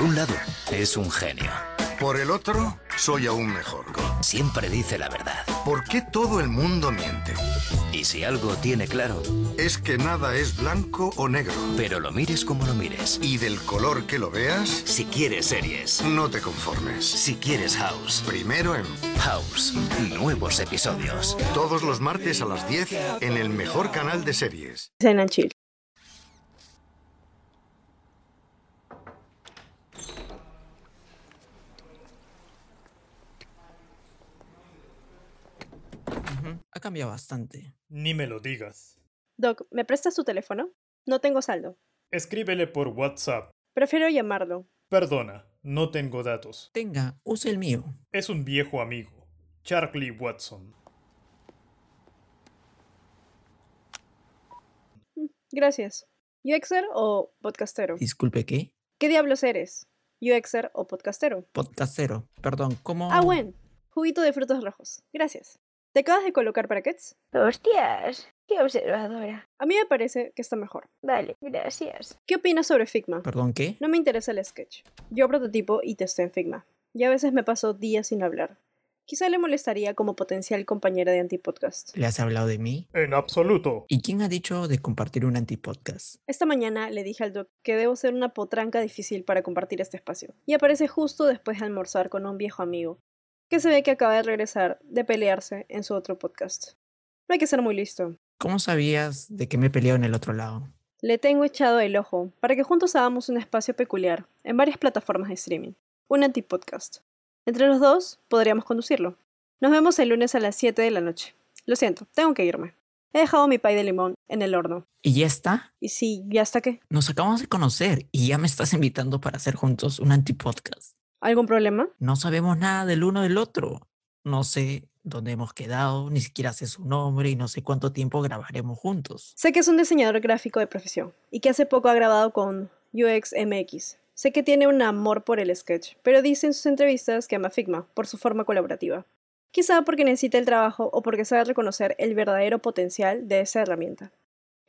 Por un lado, es un genio. Por el otro, soy aún mejor. Siempre dice la verdad. ¿Por qué todo el mundo miente? Y si algo tiene claro, Es que nada es blanco o negro. pero lo mires como lo mires. Y del color que lo veas, Si quieres series, no te conformes. si quieres House, Primero en House, nuevos episodios. todos los martes a las 10 en el mejor canal de series. Cena chill. Ha cambiado bastante. Ni me lo digas. Doc, ¿me prestas tu teléfono? No tengo saldo. Escríbele por WhatsApp. Prefiero llamarlo. Perdona, no tengo datos. Tenga, use el mío. Es un viejo amigo. Charlie Watson. Gracias. ¿UXer o podcastero? Disculpe, ¿qué? ¿Qué diablos eres? ¿UXer o podcastero? Podcastero. Perdón, ¿cómo? Ah, bueno. Juguito de frutos rojos. Gracias. ¿Te acabas de colocar brackets? Hostias, qué observadora. A mí me parece que está mejor. Vale, gracias. ¿Qué opinas sobre Figma? ¿Perdón, qué? No me interesa el sketch. Yo prototipo y testé en Figma. Y a veces me paso días sin hablar. Quizá le molestaría como potencial compañera de antipodcast. ¿Le has hablado de mí? En absoluto. ¿Y quién ha dicho de compartir un antipodcast? Esta mañana le dije al doc que debo ser una potranca difícil para compartir este espacio. Y aparece justo después de almorzar con un viejo amigo, que se ve que acaba de regresar de pelearse en su otro podcast. No hay que ser muy listo. ¿Cómo sabías de que me he peleado en el otro lado? Le tengo echado el ojo para que juntos hagamos un espacio peculiar en varias plataformas de streaming, un antipodcast. Entre los dos podríamos conducirlo. Nos vemos el lunes a las 7 de la noche. Lo siento, tengo que irme. He dejado mi pay de limón en el horno. ¿Y ya está? Y sí, ¿ya hasta qué? Nos acabamos de conocer y ya me estás invitando para hacer juntos un antipodcast. ¿Algún problema? No sabemos nada del uno del otro. No sé dónde hemos quedado, ni siquiera sé su nombre y no sé cuánto tiempo grabaremos juntos. Sé que es un diseñador gráfico de profesión y que hace poco ha grabado con UXMX. Sé que tiene un amor por el sketch, pero dice en sus entrevistas que ama Figma por su forma colaborativa. Quizá porque necesita el trabajo o porque sabe reconocer el verdadero potencial de esa herramienta.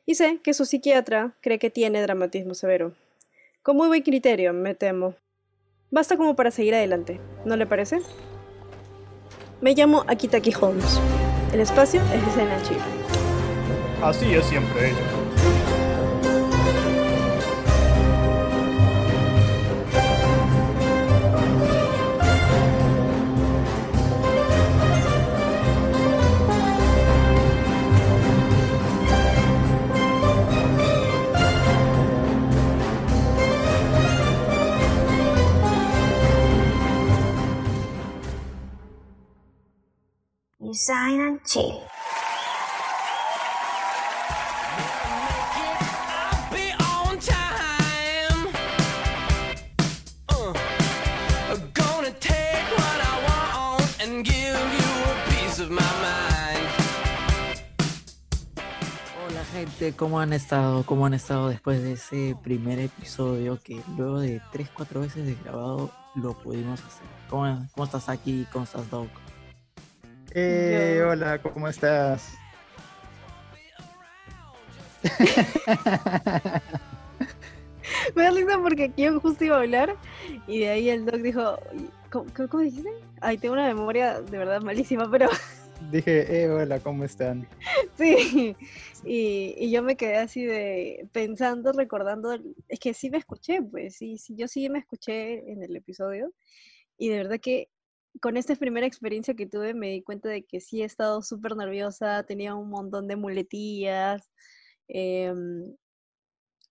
Y sé que su psiquiatra cree que tiene dramatismo severo. Con muy buen criterio, me temo. Basta como para seguir adelante, ¿no le parece? Me llamo Akitaki Holmes. El espacio es escena chill. Así es siempre ella. Hola gente, ¿cómo han estado? ¿Cómo han estado después de ese primer episodio que luego de 3-4 veces de grabado lo pudimos hacer? ¿Cómo, cómo estás aquí? ¿Cómo estás, Doc? Eh, Yo- hola, ¿cómo estás? Me da risa porque aquí yo justo iba a hablar y de ahí el doc dijo, ¿cómo, cómo- cómo dijiste? Ay, tengo una memoria de verdad malísima, pero Dije, eh, hola, ¿cómo están? sí. Y, y yo me quedé así de pensando, recordando, es que sí me escuché, pues sí, sí, yo sí me escuché en el episodio y de verdad que con esta primera experiencia que tuve me di cuenta de que sí he estado súper nerviosa, tenía un montón de muletillas. em,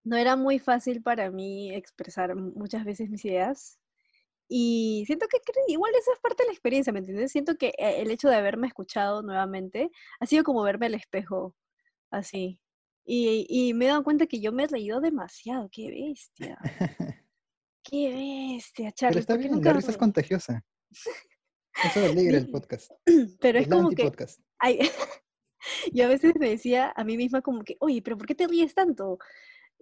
no era muy fácil para mí expresar muchas veces mis ideas. Y siento que igual eso es parte de la experiencia, ¿me entiendes? Siento que eh, el hecho de haberme escuchado nuevamente ha sido como verme al espejo, así. Y, y me he dado cuenta que yo me he reído demasiado, qué bestia. Qué bestia, Pero Charlie. está ¿por qué bien, nunca la risa es contagiosa. Eso alegra el Sí. podcast. Pero es Es como que, ay, yo a veces me decía a mí misma como que, oye, pero ¿por qué te ríes tanto?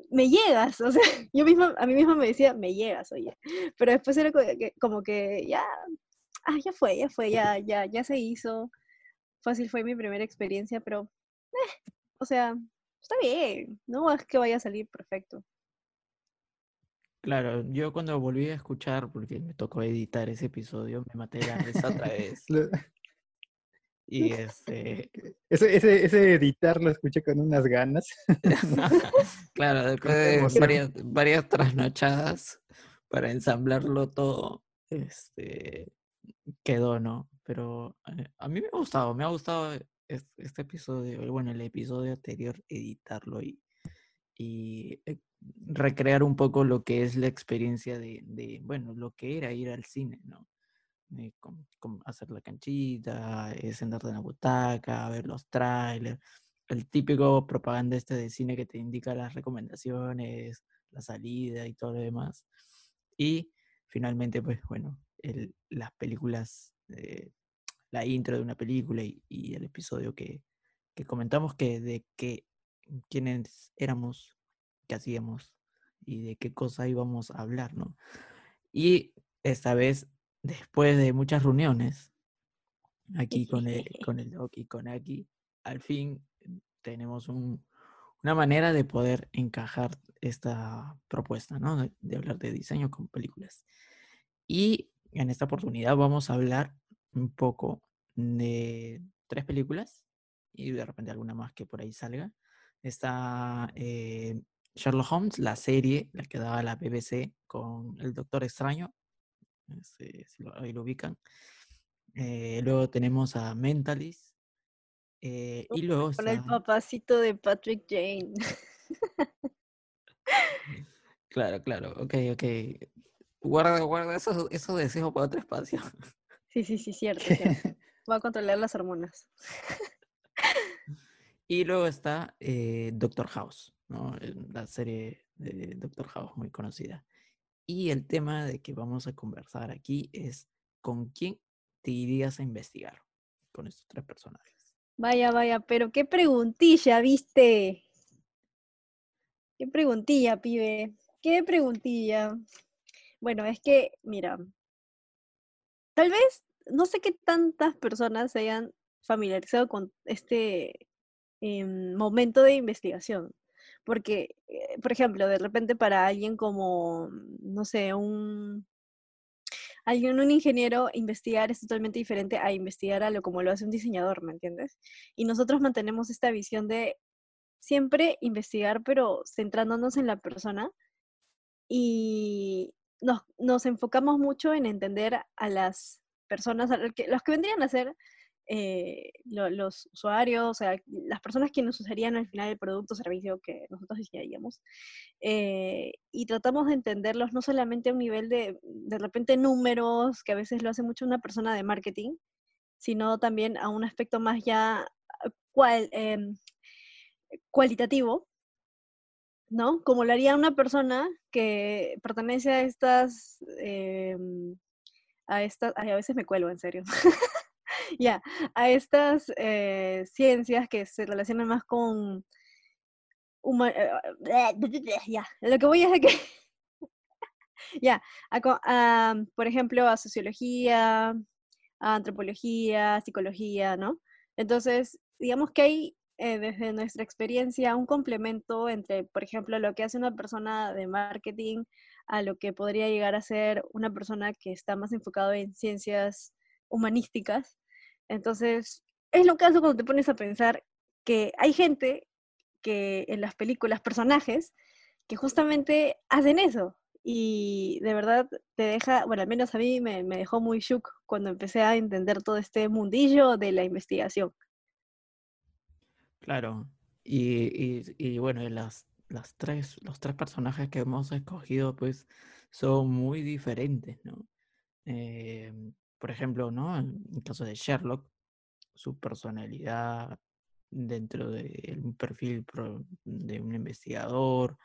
Me llegas, o sea, yo misma, a mí misma me decía, me llegas, oye. Pero después era co- que- como que ya, ah, ya fue, ya fue, ya, ya, ya se hizo. Fácil fue mi primera experiencia, pero, eh, o sea, está bien, no es que vaya a salir perfecto. Claro, yo cuando volví a escuchar, porque me tocó editar ese episodio, me maté la risa otra vez. Y este, Ese, ese, ese editar lo escuché con unas ganas. claro, después de varias, varias trasnochadas para ensamblarlo todo, este, quedó, ¿no? Pero eh, a mí me ha gustado, me ha gustado es- este episodio, bueno, el episodio anterior, editarlo y, y eh, recrear un poco lo que es la experiencia de, de, bueno, lo que era ir al cine, ¿no? Eh, con- con hacer la canchita, eh, sentarte en la butaca, ver los trailers, el típico propaganda este de cine que te indica las recomendaciones, la salida y todo lo demás. Y finalmente, pues bueno, el- las películas, eh, la intro de una película y, y el episodio que, que comentamos que de que quiénes éramos, qué hacíamos y de qué cosa íbamos a hablar, ¿no? Y esta vez, después de muchas reuniones, aquí con el, con el Doc y con Aki, al fin tenemos un- una manera de poder encajar esta propuesta, ¿no? De, de hablar de diseño con películas. Y en esta oportunidad vamos a hablar un poco de tres películas y de repente alguna más que por ahí salga. Está eh, Sherlock Holmes, la serie, la que daba la BBC con el Doctor Extraño, si lo, ahí lo ubican. Eh, luego tenemos a Mentalist. eh, y luego Con el papacito de Patrick Jane. Claro, claro, ok, ok. Guarda, guarda esos, esos deseos para otro espacio. Sí, sí, sí, cierto. cierto. Voy a controlar las hormonas. Y luego está eh, Doctor House, ¿no? La serie de Doctor House muy conocida. Y el tema de que vamos a conversar aquí es con quién te irías a investigar con estos tres personajes. Vaya, vaya, pero qué preguntilla, ¿viste? Qué preguntilla, pibe. Qué preguntilla. Bueno, es que, mira, tal vez, no sé qué tantas personas se hayan familiarizado con este em, momento de investigación. Porque, eh, por ejemplo, de repente para alguien como, no sé, un, alguien, un ingeniero, investigar es totalmente diferente a investigar a lo como lo hace un diseñador, ¿me entiendes? Y nosotros mantenemos esta visión de siempre investigar, pero centrándonos en la persona y nos, nos enfocamos mucho en entender a las personas, a lo que- los que vendrían a ser eh, lo- los usuarios, o sea, las personas que nos usarían al final el producto o servicio que nosotros diseñaríamos. eh, y tratamos de entenderlos no solamente a un nivel de, de repente, números, que a veces lo hace mucho una persona de marketing, sino también a un aspecto más ya ah, cual, em, cualitativo, ¿no? Como lo haría una persona que pertenece a estas, em, a estas, ay, a veces me cuelgo, en serio. Ya, a estas eh, ciencias que se relacionan más con huma- eh, ya, lo que voy es de que ya, a a, por ejemplo, a sociología, a antropología, psicología, ¿no? Entonces, digamos que hay eh, desde nuestra experiencia un complemento entre, por ejemplo, lo que hace una persona de marketing a lo que podría llegar a ser una persona que está más enfocado en ciencias humanísticas. Entonces, es lo que hace cuando te pones a pensar que hay gente que en las películas, personajes, que justamente hacen eso. Y de verdad te deja, bueno, al menos a mí me, me dejó muy shook cuando empecé a entender todo este mundillo de la investigación. Claro. Y, y, bueno, las, las tres, los tres personajes que hemos escogido, pues, son muy diferentes, ¿no? Eh, por ejemplo, ¿no? En el caso de Sherlock, su personalidad dentro de un perfil de un investigador,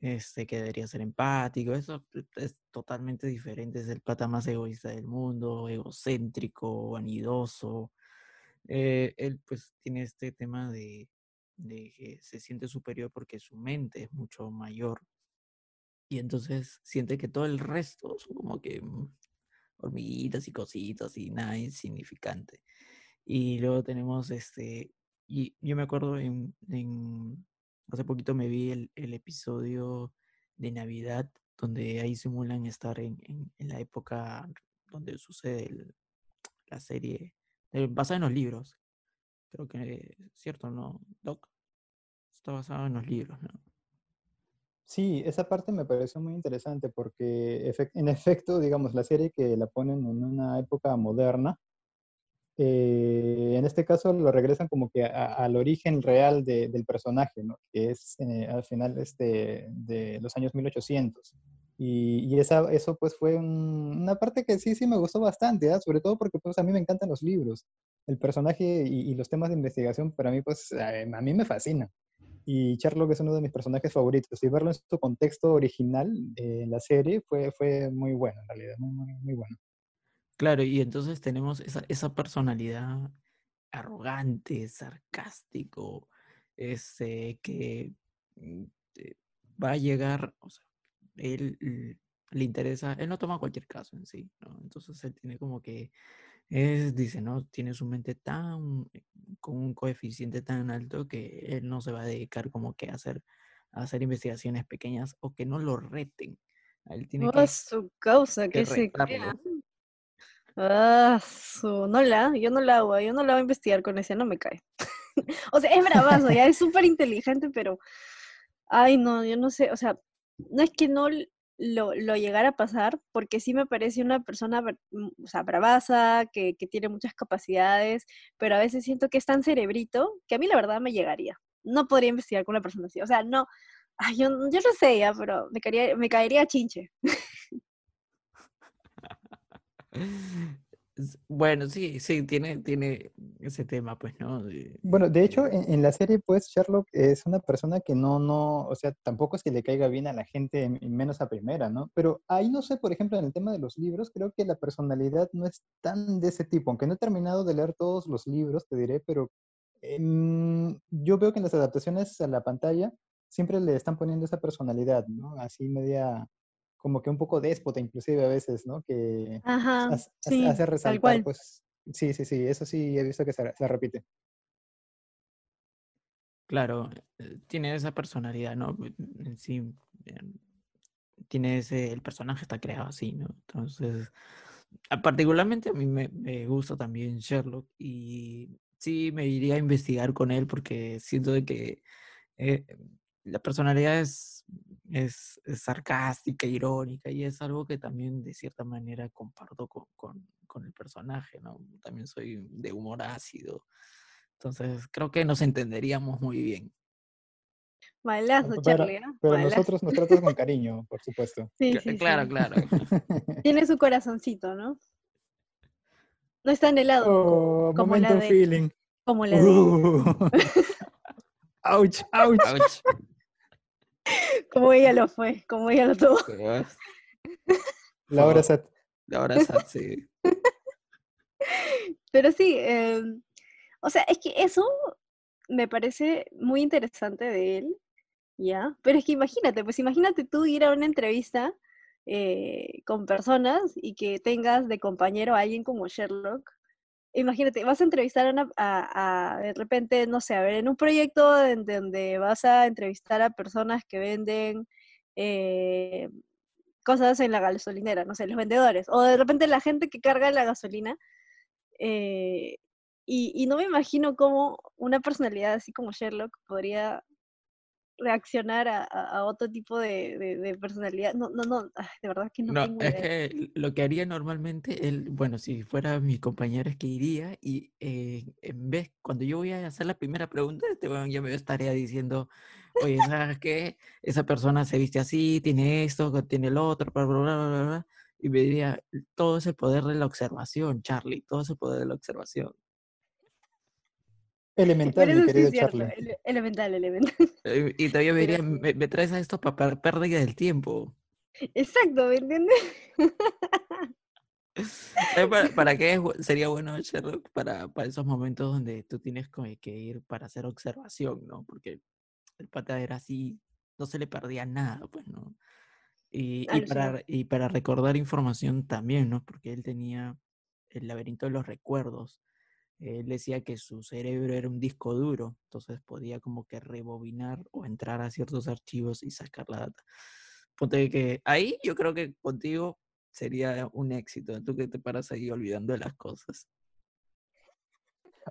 este, que debería ser empático, eso e- es totalmente diferente, es el pata más egoísta del mundo, egocéntrico, vanidoso. Eh, él pues tiene este tema de, de que se siente superior porque su mente es mucho mayor y entonces siente que todo el resto son como que mm, hormiguitas y cositas y nada insignificante. Y luego tenemos este, y yo me acuerdo en, en hace poquito me vi el, el episodio de Navidad donde ahí simulan estar en, en- la época donde sucede la serie, eh, basada en los libros. Creo que es cierto, ¿no, Doc? Está basado en los libros, ¿no? Sí, esa parte me pareció muy interesante porque en efecto, digamos, la serie que la ponen en una época moderna, eh, en este caso lo regresan como que a- al origen real de- del personaje, ¿no? Que es eh, al final este, de los años 1800. Y, y esa, eso pues fue un- una parte que sí, sí me gustó bastante, ¿ah? Sobre todo porque pues a mí me encantan los libros. El personaje y, y los temas de investigación para mí pues eh, a mí me fascina. Y Sherlock es uno de mis personajes favoritos. Y verlo en su contexto original eh, en la serie fue, fue muy bueno, en realidad, muy, bueno. Claro, y entonces tenemos esa, esa personalidad arrogante, sarcástico, ese que mm, va a llegar, o sea, él l- le interesa, él no toma cualquier caso en sí. Entonces él tiene como que, es, dice, ¿no? Tiene su mente tan, eh, con un coeficiente tan alto que él no se va a dedicar como que a hacer, a hacer investigaciones pequeñas o que no lo reten. Él tiene Oh, que, su causa, que que se crea. Ah, su, no la, yo no la hago, yo no la voy a investigar con ese, no me cae. o sea, es bravazo, ya es súper inteligente, pero, ay, no, yo no sé, o sea, no es que no lo, lo llegara a pasar, porque sí me parece una persona, mm, o sea, bravaza, que, que tiene muchas capacidades, pero a veces siento que es tan cerebrito que a mí la verdad me llegaría. No podría investigar con una persona así, o sea, no, ay, yo, yo no sé ya, pero me caería, me caería chinche. Bueno, sí, sí, tiene, tiene ese tema, pues, ¿no? Bueno, de hecho, en, en la serie, pues, Sherlock es una persona que no, no, o sea, tampoco es que le caiga bien a la gente, menos a primera, ¿no? Pero ahí no sé, por ejemplo, en el tema de los libros, creo que la personalidad no es tan de ese tipo, aunque no he terminado de leer todos los libros, te diré, pero em, yo veo que en las adaptaciones a la pantalla siempre le están poniendo esa personalidad, ¿no? Así media, como que un poco déspota, inclusive a veces, ¿no? Que Ajá, hace, sí, hace tal resaltar, cual. pues, sí, sí, sí, eso sí he visto que se, se repite. Claro, eh, tiene esa personalidad, ¿no? Bu- En sí, em, tiene ese, el personaje está creado así, ¿no? Entonces, a- particularmente a mí me, me gusta también Sherlock y sí me iría a investigar con él porque siento de que eh, la personalidad es, es, es sarcástica, irónica y es algo que también de cierta manera comparto con, con, con el personaje, ¿no? También soy de humor ácido, entonces creo que nos entenderíamos muy bien. Malazo, Pero, Charlie, ¿ah? pero Malazo. nosotros nos tratas con cariño, por supuesto. Sí, Cla- sí, claro, sí. claro. Tiene su corazoncito, ¿no? No es tan helado Oh, como la de- feeling. como la de... Uh. ouch, ouch. Ouch. Como ella lo fue, como ella lo tuvo. Laura Sat. Ahora es así. Pero sí, eh, o sea, es que eso me parece muy interesante de él, ¿ya? Pero es que imagínate, pues imagínate tú ir a una entrevista eh, con personas y que tengas de compañero a alguien como Sherlock. Imagínate, vas a entrevistar a, una- a- de repente, no sé, a ver, en un proyecto en donde vas a entrevistar a personas que venden eh, cosas en la gasolinera, no sé, los vendedores, o de repente la gente que carga la gasolina. eh, y no me imagino cómo una personalidad así como Sherlock podría reaccionar a, a- otro tipo de, de- de personalidad. No, no, no, de verdad que no, No, tengo es idea. que lo que haría normalmente, él, bueno, si fuera mi compañero es que iría y eh, en vez, cuando yo voy a hacer la primera pregunta, este weón ya me estaría diciendo, oye, ¿sabes qué? Esa persona se viste así, tiene esto, tiene el otro, bla, bla, bla, bla", Y me diría, todo es el poder de la observación, Charlie, todo es el poder de la observación. Elemental, Pero mi sí querido cierto, Charlie. ele- elemental, elemental. Eh, Y todavía me Pero diría, sí. me, me traes a esto para pérdida del tiempo. Exacto, ¿me entiendes? ¿Sabes para, para qué sería bueno Sherlock? Para, para esos momentos donde tú tienes como que ir para hacer observación, ¿no? Porque el pata era así, no se le perdía nada, pues, ¿no? Y, para, y para recordar información también, ¿no? Porque él tenía el laberinto de los recuerdos. Él decía que su cerebro era un disco duro, entonces podía como que rebobinar o entrar a ciertos archivos y sacar la data. ponte que ahí yo creo que contigo sería un éxito. Tú que te paras ahí olvidando de las cosas.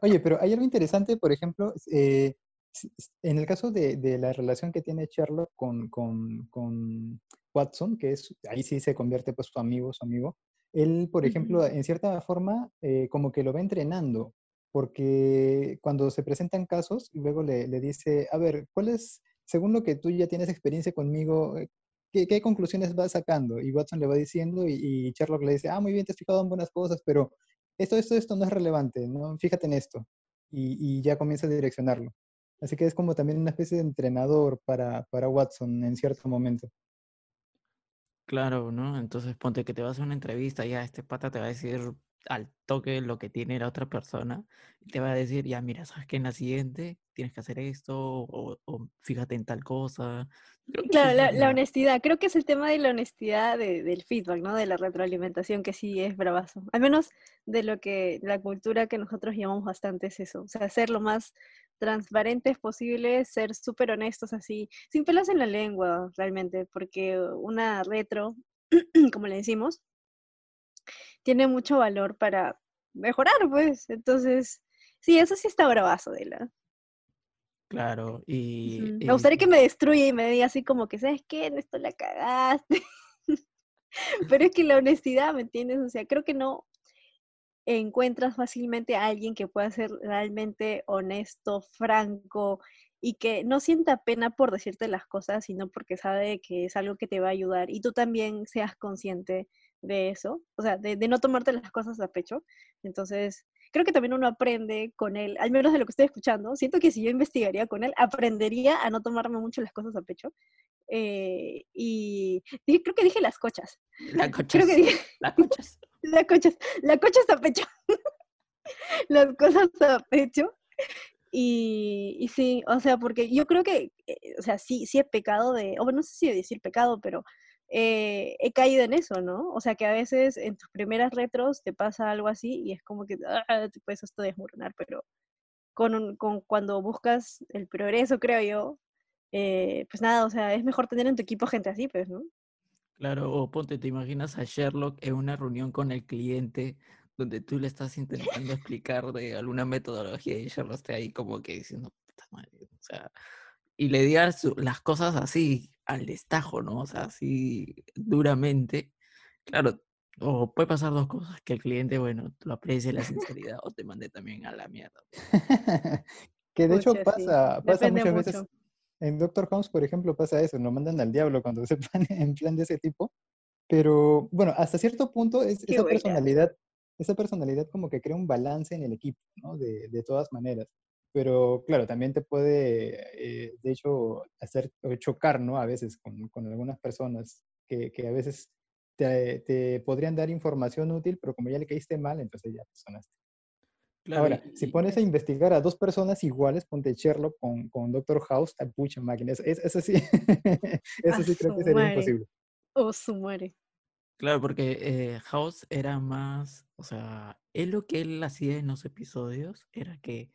Oye, pero hay algo interesante, por ejemplo, eh, en el caso de, de la relación que tiene Sherlock con, con- con Watson, que es, ahí sí se convierte pues su amigo, su amigo, él, por ejemplo, en cierta forma, eh, como que lo va entrenando, porque cuando se presentan casos, luego le, le dice, a ver, ¿cuál es, según lo que tú ya tienes experiencia conmigo, eh, ¿qué, qué conclusiones vas sacando? Y Watson le va diciendo y, y Sherlock le dice, ah, muy bien, te has fijado en buenas cosas, pero esto, esto, esto no es relevante, ¿no? Fíjate en esto. Y, y ya comienza a direccionarlo. Así que es como también una especie de entrenador para, para Watson en cierto momento. Claro, ¿no? Entonces ponte que te vas a una entrevista, ya este pata te va a decir al toque lo que tiene la otra persona, y te va a decir, ya mira, sabes que en la siguiente tienes que hacer esto, o, o fíjate en tal cosa. Claro, la, la honestidad, creo que es el tema de la honestidad de- del feedback, ¿no? De la retroalimentación, que sí es bravazo. Al menos de lo que la cultura que nosotros llamamos bastante es eso. O sea, ser lo más transparentes posible, ser súper honestos así, sin pelos en la lengua, realmente, porque una retro, como le decimos, tiene mucho valor para mejorar, pues. Entonces, sí, eso sí está bravazo de la. Claro, y Me gustaría que me destruya y me diga así como que, ¿sabes qué? En esto la cagaste. Pero es que la honestidad, ¿me entiendes? O sea, creo que no encuentras fácilmente a alguien que pueda ser realmente honesto, franco y que no sienta pena por decirte las cosas, sino porque sabe que es algo que te va a ayudar y tú también seas consciente de eso, o sea, de, de no tomarte las cosas a pecho. Entonces, creo que también uno aprende con él, al menos de lo que estoy escuchando. Siento que si yo investigaría con él, aprendería a no tomarme mucho las cosas a pecho. Eh, y dije- creo que dije las cochas. la Creo cochas, que dije la cochas. Las cochas, las cochas a pecho. las cosas a pecho. Y, y sí, o sea, porque yo creo que, eh, o sea, sí, sí he pecado de, o no sé si decir pecado, pero eh, he caído en eso, ¿no? O sea, que a veces en tus primeras retros te pasa algo así y es como que ah, te puedes hasta desmoronar, pero con, un- con cuando buscas el progreso, creo yo, eh, pues nada, o sea, es mejor tener en tu equipo gente así, pues, ¿no? Claro, o ponte, te imaginas a Sherlock en una reunión con el cliente donde tú le estás intentando explicar de alguna metodología y Sherlock está ahí como que diciendo, "Puta madre", o sea, y le digas su- las cosas así al destajo, ¿no? O sea, así duramente. Claro, o puede pasar dos cosas, que el cliente, bueno, lo aprecie la sinceridad o te mande también a la mierda. que de hecho sí, pasa, pasa depende muchas veces. En Doctor House, por ejemplo, pasa eso, lo mandan al diablo cuando se pone en plan de ese tipo. Pero bueno, hasta cierto punto es, esa buena. personalidad, esa personalidad como que crea un balance en el equipo, ¿no? De, de todas maneras. Pero claro, también te puede, eh, de hecho, hacer chocar, ¿no? A veces con, con algunas personas que, que a veces te, te podrían dar información útil, pero como ya le caíste mal, entonces ya te sonaste. Claro, Ahora, y- si pones a investigar a dos personas iguales, ponte Sherlock con, con Doctor House, a pucha máquina. Eso, es- eso sí, eso A sí creo que sería madre. imposible. O su madre. Claro, porque eh, House era más, o sea, él lo que él hacía en los episodios era que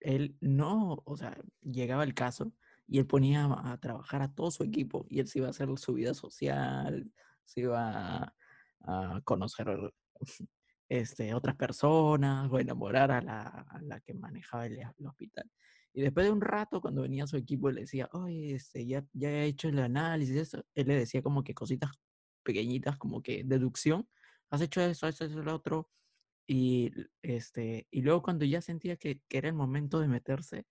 él no, o sea, llegaba el caso y él ponía a, a trabajar a todo su equipo y él se iba a hacer su vida social, se iba a, a conocer este, otras personas o enamorar a la, a la que manejaba el, hospital. Y después de un rato, cuando venía su equipo, le decía, oye, este, ya, ya he hecho el análisis, eso. Él le decía como que cositas pequeñitas, como que deducción, has hecho eso, has hecho lo otro, y, este, y luego cuando ya sentía que, que era el momento de meterse,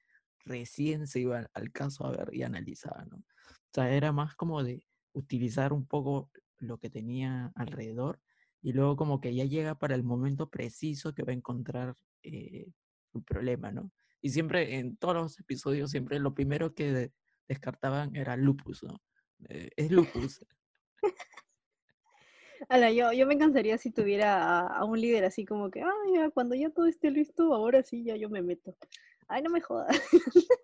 recién se iba al caso a ver y analizaba, ¿no? O sea, era más como de utilizar un poco lo que tenía alrededor y luego como que ya llega para el momento preciso que va a encontrar eh, problema, ¿no? Y siempre, en todos los episodios, siempre lo primero que de- descartaban era lupus, ¿no? Eh, es lupus. Ala, yo, yo me cansaría si tuviera a, un líder así como que, ay, ya, cuando ya todo esté listo, ahora sí ya yo me meto. Ay, no me jodas.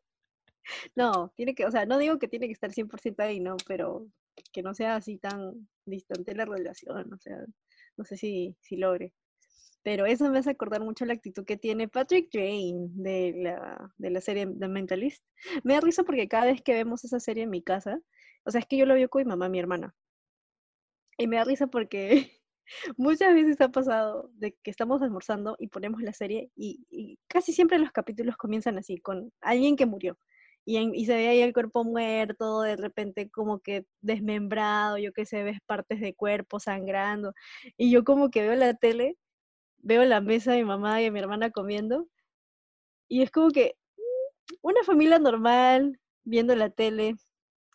no, tiene que, o sea, no digo que tiene que estar 100% ahí, ¿no? Pero que no sea así tan distante la relación, o sea, no sé si, si logre. Pero eso me hace acordar mucho la actitud que tiene Patrick Jane de la, de la serie The Mentalist. Me da risa porque cada vez que vemos esa serie en mi casa, O sea, es que yo lo veo con mi mamá, mi hermana. Y me da risa porque muchas veces ha pasado de que estamos almorzando y ponemos la serie y, y casi siempre los capítulos comienzan así, con alguien que murió. Y, en- y se ve ahí el cuerpo muerto, de repente como que desmembrado, yo qué sé, ves partes de cuerpo sangrando. Y yo como que veo la tele, veo la mesa de mi mamá y de mi hermana comiendo, y es como que mm, una familia normal, viendo la tele,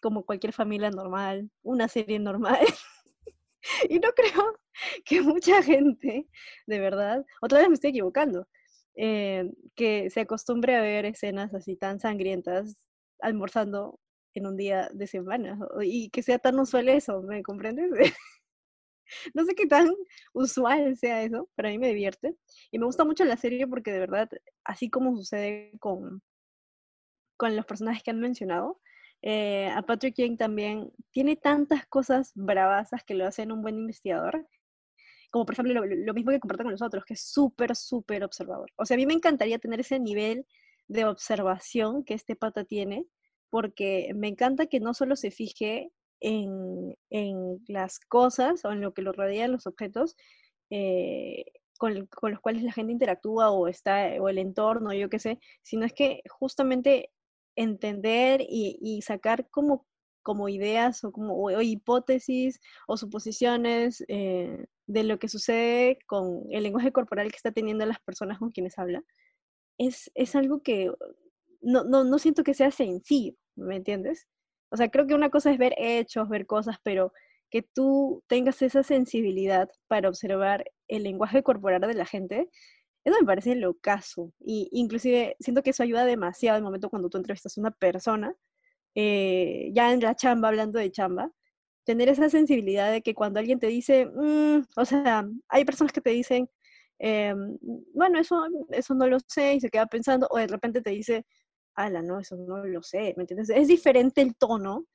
como cualquier familia normal, una serie normal. y no creo que mucha gente, de verdad, otra vez me estoy equivocando, eh, que se acostumbre a ver escenas así tan sangrientas almorzando en un día de semana y que sea tan usual eso, ¿me comprendes? no sé qué tan usual sea eso, pero a mí me divierte. Y me gusta mucho la serie porque de verdad, así como sucede con, con los personajes que han mencionado, eh, a Patrick King también tiene tantas cosas bravasas que lo hacen un buen investigador. Como por ejemplo lo, mismo que comparte con los otros, que es súper, súper observador. O sea, a mí me encantaría tener ese nivel de observación que este pata tiene, porque me encanta que no solo se fije en, en las cosas o en lo que lo rodean los objetos eh, con, con los cuales la gente interactúa o está o el entorno, yo qué sé, sino es que justamente entender y, y sacar como, como ideas o como hipótesis o suposiciones eh, de lo que sucede con el lenguaje corporal que está teniendo las personas con quienes habla, es, es algo que no, no, no siento que sea sencillo, ¿me entiendes? O sea, creo que una cosa es ver hechos, ver cosas, pero que tú tengas esa sensibilidad para observar el lenguaje corporal de la gente, eso me parece locazo. Y inclusive siento que eso ayuda demasiado el momento cuando tú entrevistas a una persona, eh, ya en la chamba, hablando de chamba, tener esa sensibilidad de que cuando alguien te dice, "Mm", o sea, hay personas que te dicen, em, bueno, eso, eso no lo sé, y se queda pensando, o de repente te dice, ala, no, eso no lo sé, ¿me entiendes? Es diferente el tono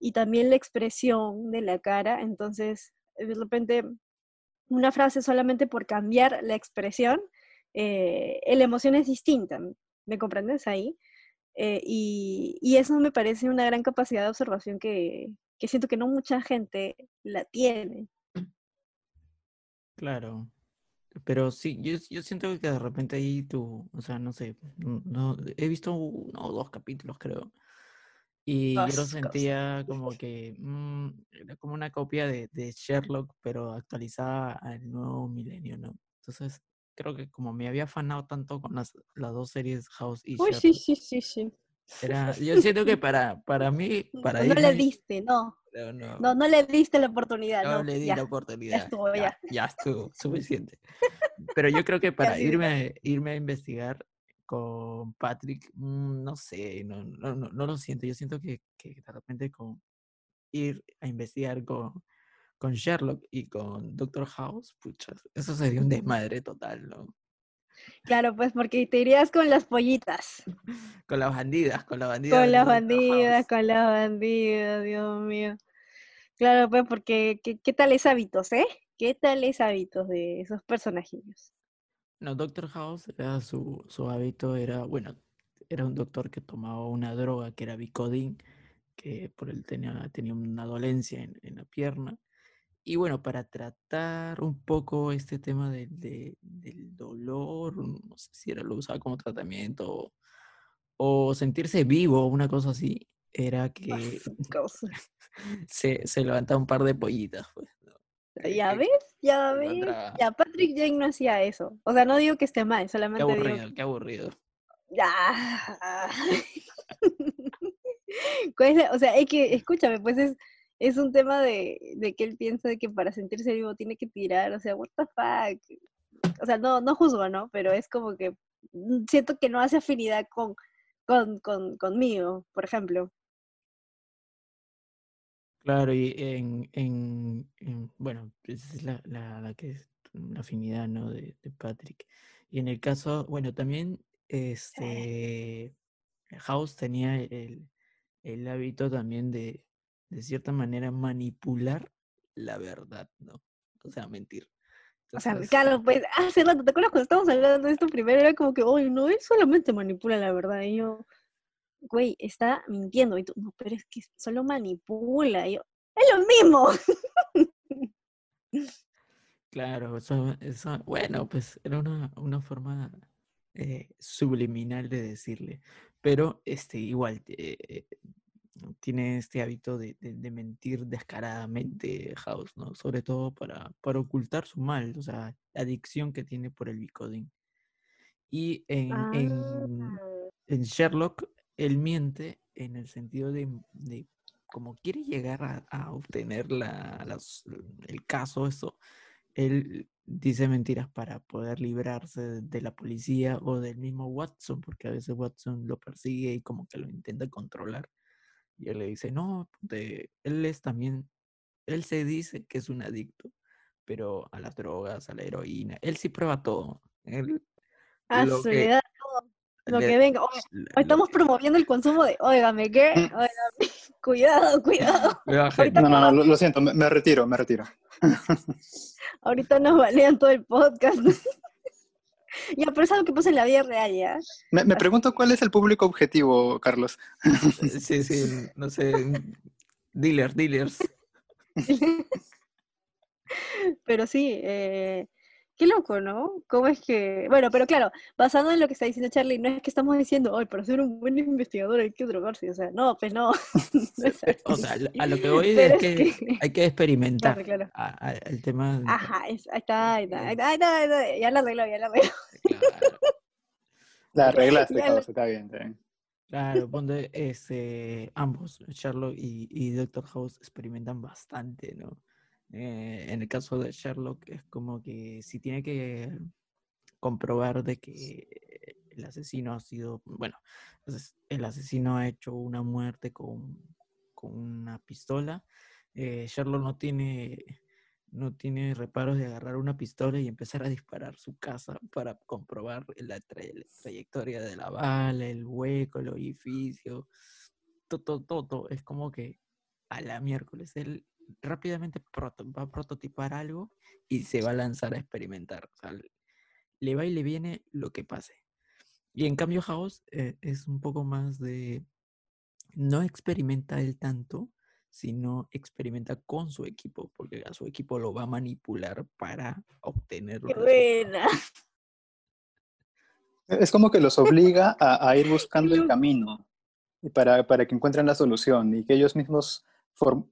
y también la expresión de la cara, entonces, de repente, una frase solamente por cambiar la expresión, eh, la emoción es distinta, ¿me comprendes ahí? Eh, y, y eso me parece una gran capacidad de observación que, que siento que no mucha gente la tiene. Claro. Pero sí, yo, yo siento que de repente ahí tú, o sea, no sé, no, he visto uno o dos capítulos, creo. Y yo lo Dos sentía como que mm, era como una copia de, de Sherlock, pero actualizada al nuevo milenio, ¿no? Entonces, creo que como me había afanado tanto con las, las dos series House y Uy, Sherlock, sí, sí, sí, sí. era, yo siento que para, para mí, para no le irme, diste, no. no, no, No, no le diste la oportunidad, no no. le di ya, la oportunidad. estuvo, ya. ya estuvo, suficiente. Pero yo creo que para ya. irme, irme a investigar con Patrick, mm, no sé, no, no, no, no lo siento. Yo siento que, que de repente con ir a investigar con, con Sherlock y con Doctor House, pucha, eso sería un desmadre total, ¿no? Claro, pues porque te irías con las pollitas. Con las bandidas, con la bandida Con las bandidas, con las bandidas, Dios mío. Claro, pues porque ¿qué, qué tales hábitos, eh? ¿Qué tales hábitos de esos personajillos? No, Doctor House era su, su hábito, era, bueno, era un doctor que tomaba una droga que era Vicodin, que por él tenía, tenía una dolencia en, en la pierna. Y bueno, para tratar un poco este tema de- de- del dolor, no sé si era lo usaba como tratamiento o, o sentirse vivo, una cosa así, era que se, se levantaba un par de pollitas, pues. ¿no? Que- ¿Ya ves? ¿Ya ves? Ya, Patrick Jane no hacía eso. O sea, no digo que esté mal, Qué solamente digo aburrido, qué aburrido. Ya. ¿Cuál es la- O sea, es que, escúchame, pues es, es un tema de, de que él piensa de que para sentirse vivo tiene que tirar, o sea, what the fuck. O sea, no, no juzgo, ¿no? Pero es como que mm, siento que no hace afinidad con, con, con, conmigo, por ejemplo. Claro, y en, en, en- bueno, esa es la, la, la que es la afinidad, ¿no? De, de Patrick. Y en el caso, bueno, también este House tenía el, el hábito también de, de cierta manera, manipular la verdad, ¿no? O sea, mentir. O sea, claro, pues hace rato, ¿te acuerdas cuando estábamos hablando de esto primero? Era como que, oye, no, él solamente manipula la verdad. Y yo, güey, está mintiendo. Y tú, no, pero es que solo manipula. Y yo, es lo mismo. Claro, eso, eso, bueno, pues era una, una forma eh, subliminal de decirle. Pero este, igual eh, tiene este hábito de, de- de mentir descaradamente House, ¿no? Sobre todo para, para ocultar su mal, o sea, la adicción que tiene por el Vicodin. Y en, en, Ah, en Sherlock, él miente en el sentido de, de como quiere llegar a, a obtener la, las- el caso, eso, él dice mentiras para poder librarse de la policía o del mismo Watson, porque a veces Watson lo persigue y como que lo intenta controlar. Y él le dice, no, de- él es también, él se dice que es un adicto, pero a las drogas, a la heroína, él sí prueba todo. Él, a lo su que- edad, todo lo le- que venga. Oye, hoy estamos promoviendo el consumo de, óigame, ¿qué? Óigame, cuidado, cuidado. Ahorita No, no, no, lo, lo siento, me, me retiro, me retiro. Ahorita nos balean todo el podcast. ya, pero es algo que pasa en la vida real, ¿ya? Me, me pregunto cuál es el público objetivo, Carlos. Sí, sí, no sé. Dealers, dealers. Pero sí, eh, qué loco, ¿no? ¿Cómo es que...? Bueno, pero claro, basado en lo que está diciendo Charlie, no es que estamos diciendo, ay, para ser un buen investigador hay que drogarse, o sea, no, pues no. O sea, a lo que voy es es que que- hay que experimentar Claro, claro. a- a- el tema. de- Ajá, es- ahí está, ahí está, ahí está, ahí está, ahí está, ya la arregló, ya la arregló. Claro, La arreglaste, Carlos, está bien, está bien. claro, donde este, ambos, y, y Doctor House, experimentan bastante, ¿no? Eh, en el caso de Sherlock es como que si tiene que comprobar de que el asesino ha sido, bueno, el asesino ha hecho una muerte con, con una pistola, eh, Sherlock no tiene, no tiene reparos de agarrar una pistola y empezar a disparar su casa para comprobar la tra- trayectoria de la bala, el hueco, el orificio, todo, todo, todo. Es como que a la miércoles él rápidamente proto- va a prototipar algo y se va a lanzar a experimentar. O sea, le- va y le viene lo que pase. Y en cambio House eh, es un poco más de... No experimenta él tanto, sino experimenta con su equipo, porque a su equipo lo va a manipular para obtener Qué buena. Es como que los obliga a, a ir buscando el camino y para, para que encuentren la solución y que ellos mismos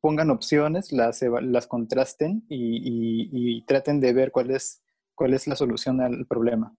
pongan opciones, las, las contrasten y, y- traten de ver cuál es, cuál es la solución al problema.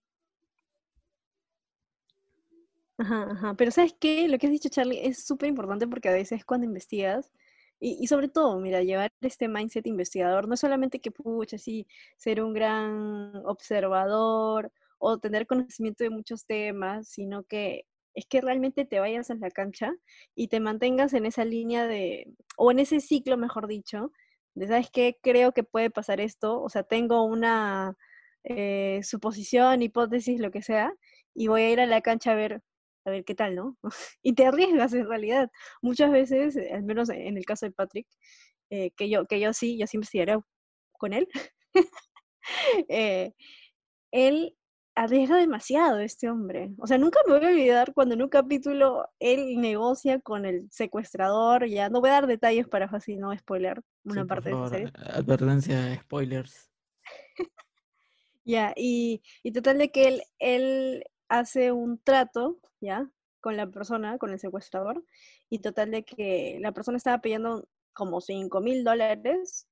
Ajá, ajá. Pero ¿sabes qué? Lo que has dicho, Charlie, es súper importante porque a veces cuando investigas, y, y sobre todo, mira, llevar este mindset investigador, no solamente que, pucha, sí, ser un gran observador o tener conocimiento de muchos temas, sino que es que realmente te vayas a la cancha y te mantengas en esa línea de, o en ese ciclo, mejor dicho, de, ¿sabes qué? Creo que puede pasar esto, o sea, tengo una eh, suposición, hipótesis, lo que sea, y voy a ir a la cancha a ver a ver qué tal, ¿no? Y te arriesgas en realidad. Muchas veces, al menos en el caso de Patrick, eh, que, yo, que yo sí, yo sí investigaré con él, eh, él arriesga demasiado este hombre. O sea, nunca me voy a olvidar cuando en un capítulo él negocia con el secuestrador, ya no voy a dar detalles para fácil no spoiler una Sí, por parte de esa favor, serie. a- advertencia, spoilers. Ya, y, y total de que él, él hace un trato, ¿ya? Con la persona, con el secuestrador, y total de que la persona estaba pidiendo como 5 mil dólares,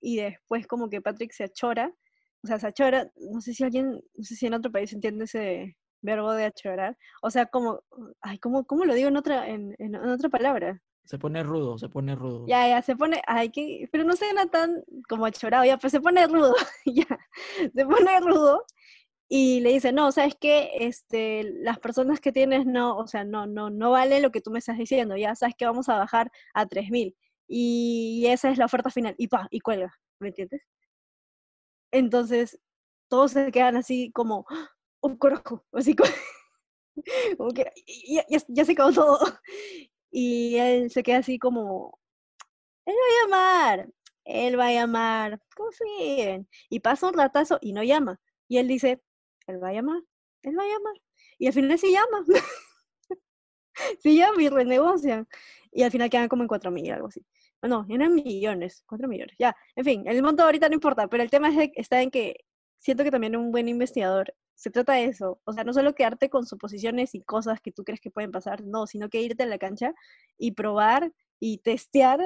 y después como que Patrick se achora, o sea, se achora, no sé si alguien, no sé si en otro país entiende ese verbo de achorar, o sea, como, ay, ¿cómo, cómo lo digo en otra, en, en- en otra palabra? Se pone rudo, se pone rudo. Ya, ya, se pone, ay, que, pero no suena tan como achorado, ya, pues se pone rudo, ya, se pone rudo y le dice, no, ¿sabes qué? Este, las personas que tienes no, o sea, no, no, no vale lo que tú me estás diciendo, ya sabes que vamos a bajar a 3000 y esa es la oferta final, y pa, y cuelga, ¿me entiendes? Entonces, todos se quedan así como, un corojo, así como, que ya, se acabó todo. Y él se queda así como, él va a llamar, él va a llamar, confíen. Y pasa un ratazo y no llama. Y él dice, él va a llamar, él va a llamar. Y al final sí llama. Sí, ya y renegocian. Y al final quedan como en 4 mil, algo así. No, eran millones, 4 millones. Ya, en fin, el monto ahorita no importa, pero el tema es está en que siento que también un buen investigador se trata de eso. O sea, no solo quedarte con suposiciones y cosas que tú crees que pueden pasar, no, sino que irte a la cancha y probar y testear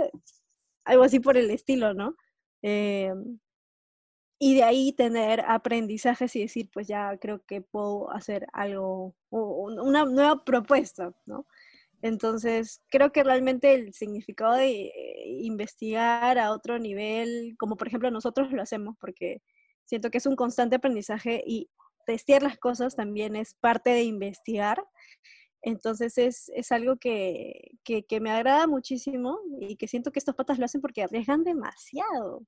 algo así por el estilo, ¿no? Eh, y de ahí tener aprendizajes y decir, pues ya creo que puedo hacer algo, una nueva propuesta, ¿no? Entonces, creo que realmente el significado de eh, investigar a otro nivel, como por ejemplo nosotros lo hacemos, porque siento que es un constante aprendizaje y testear las cosas también es parte de investigar. Entonces es, es algo que, que, me agrada muchísimo y que siento que estos patas lo hacen porque arriesgan demasiado.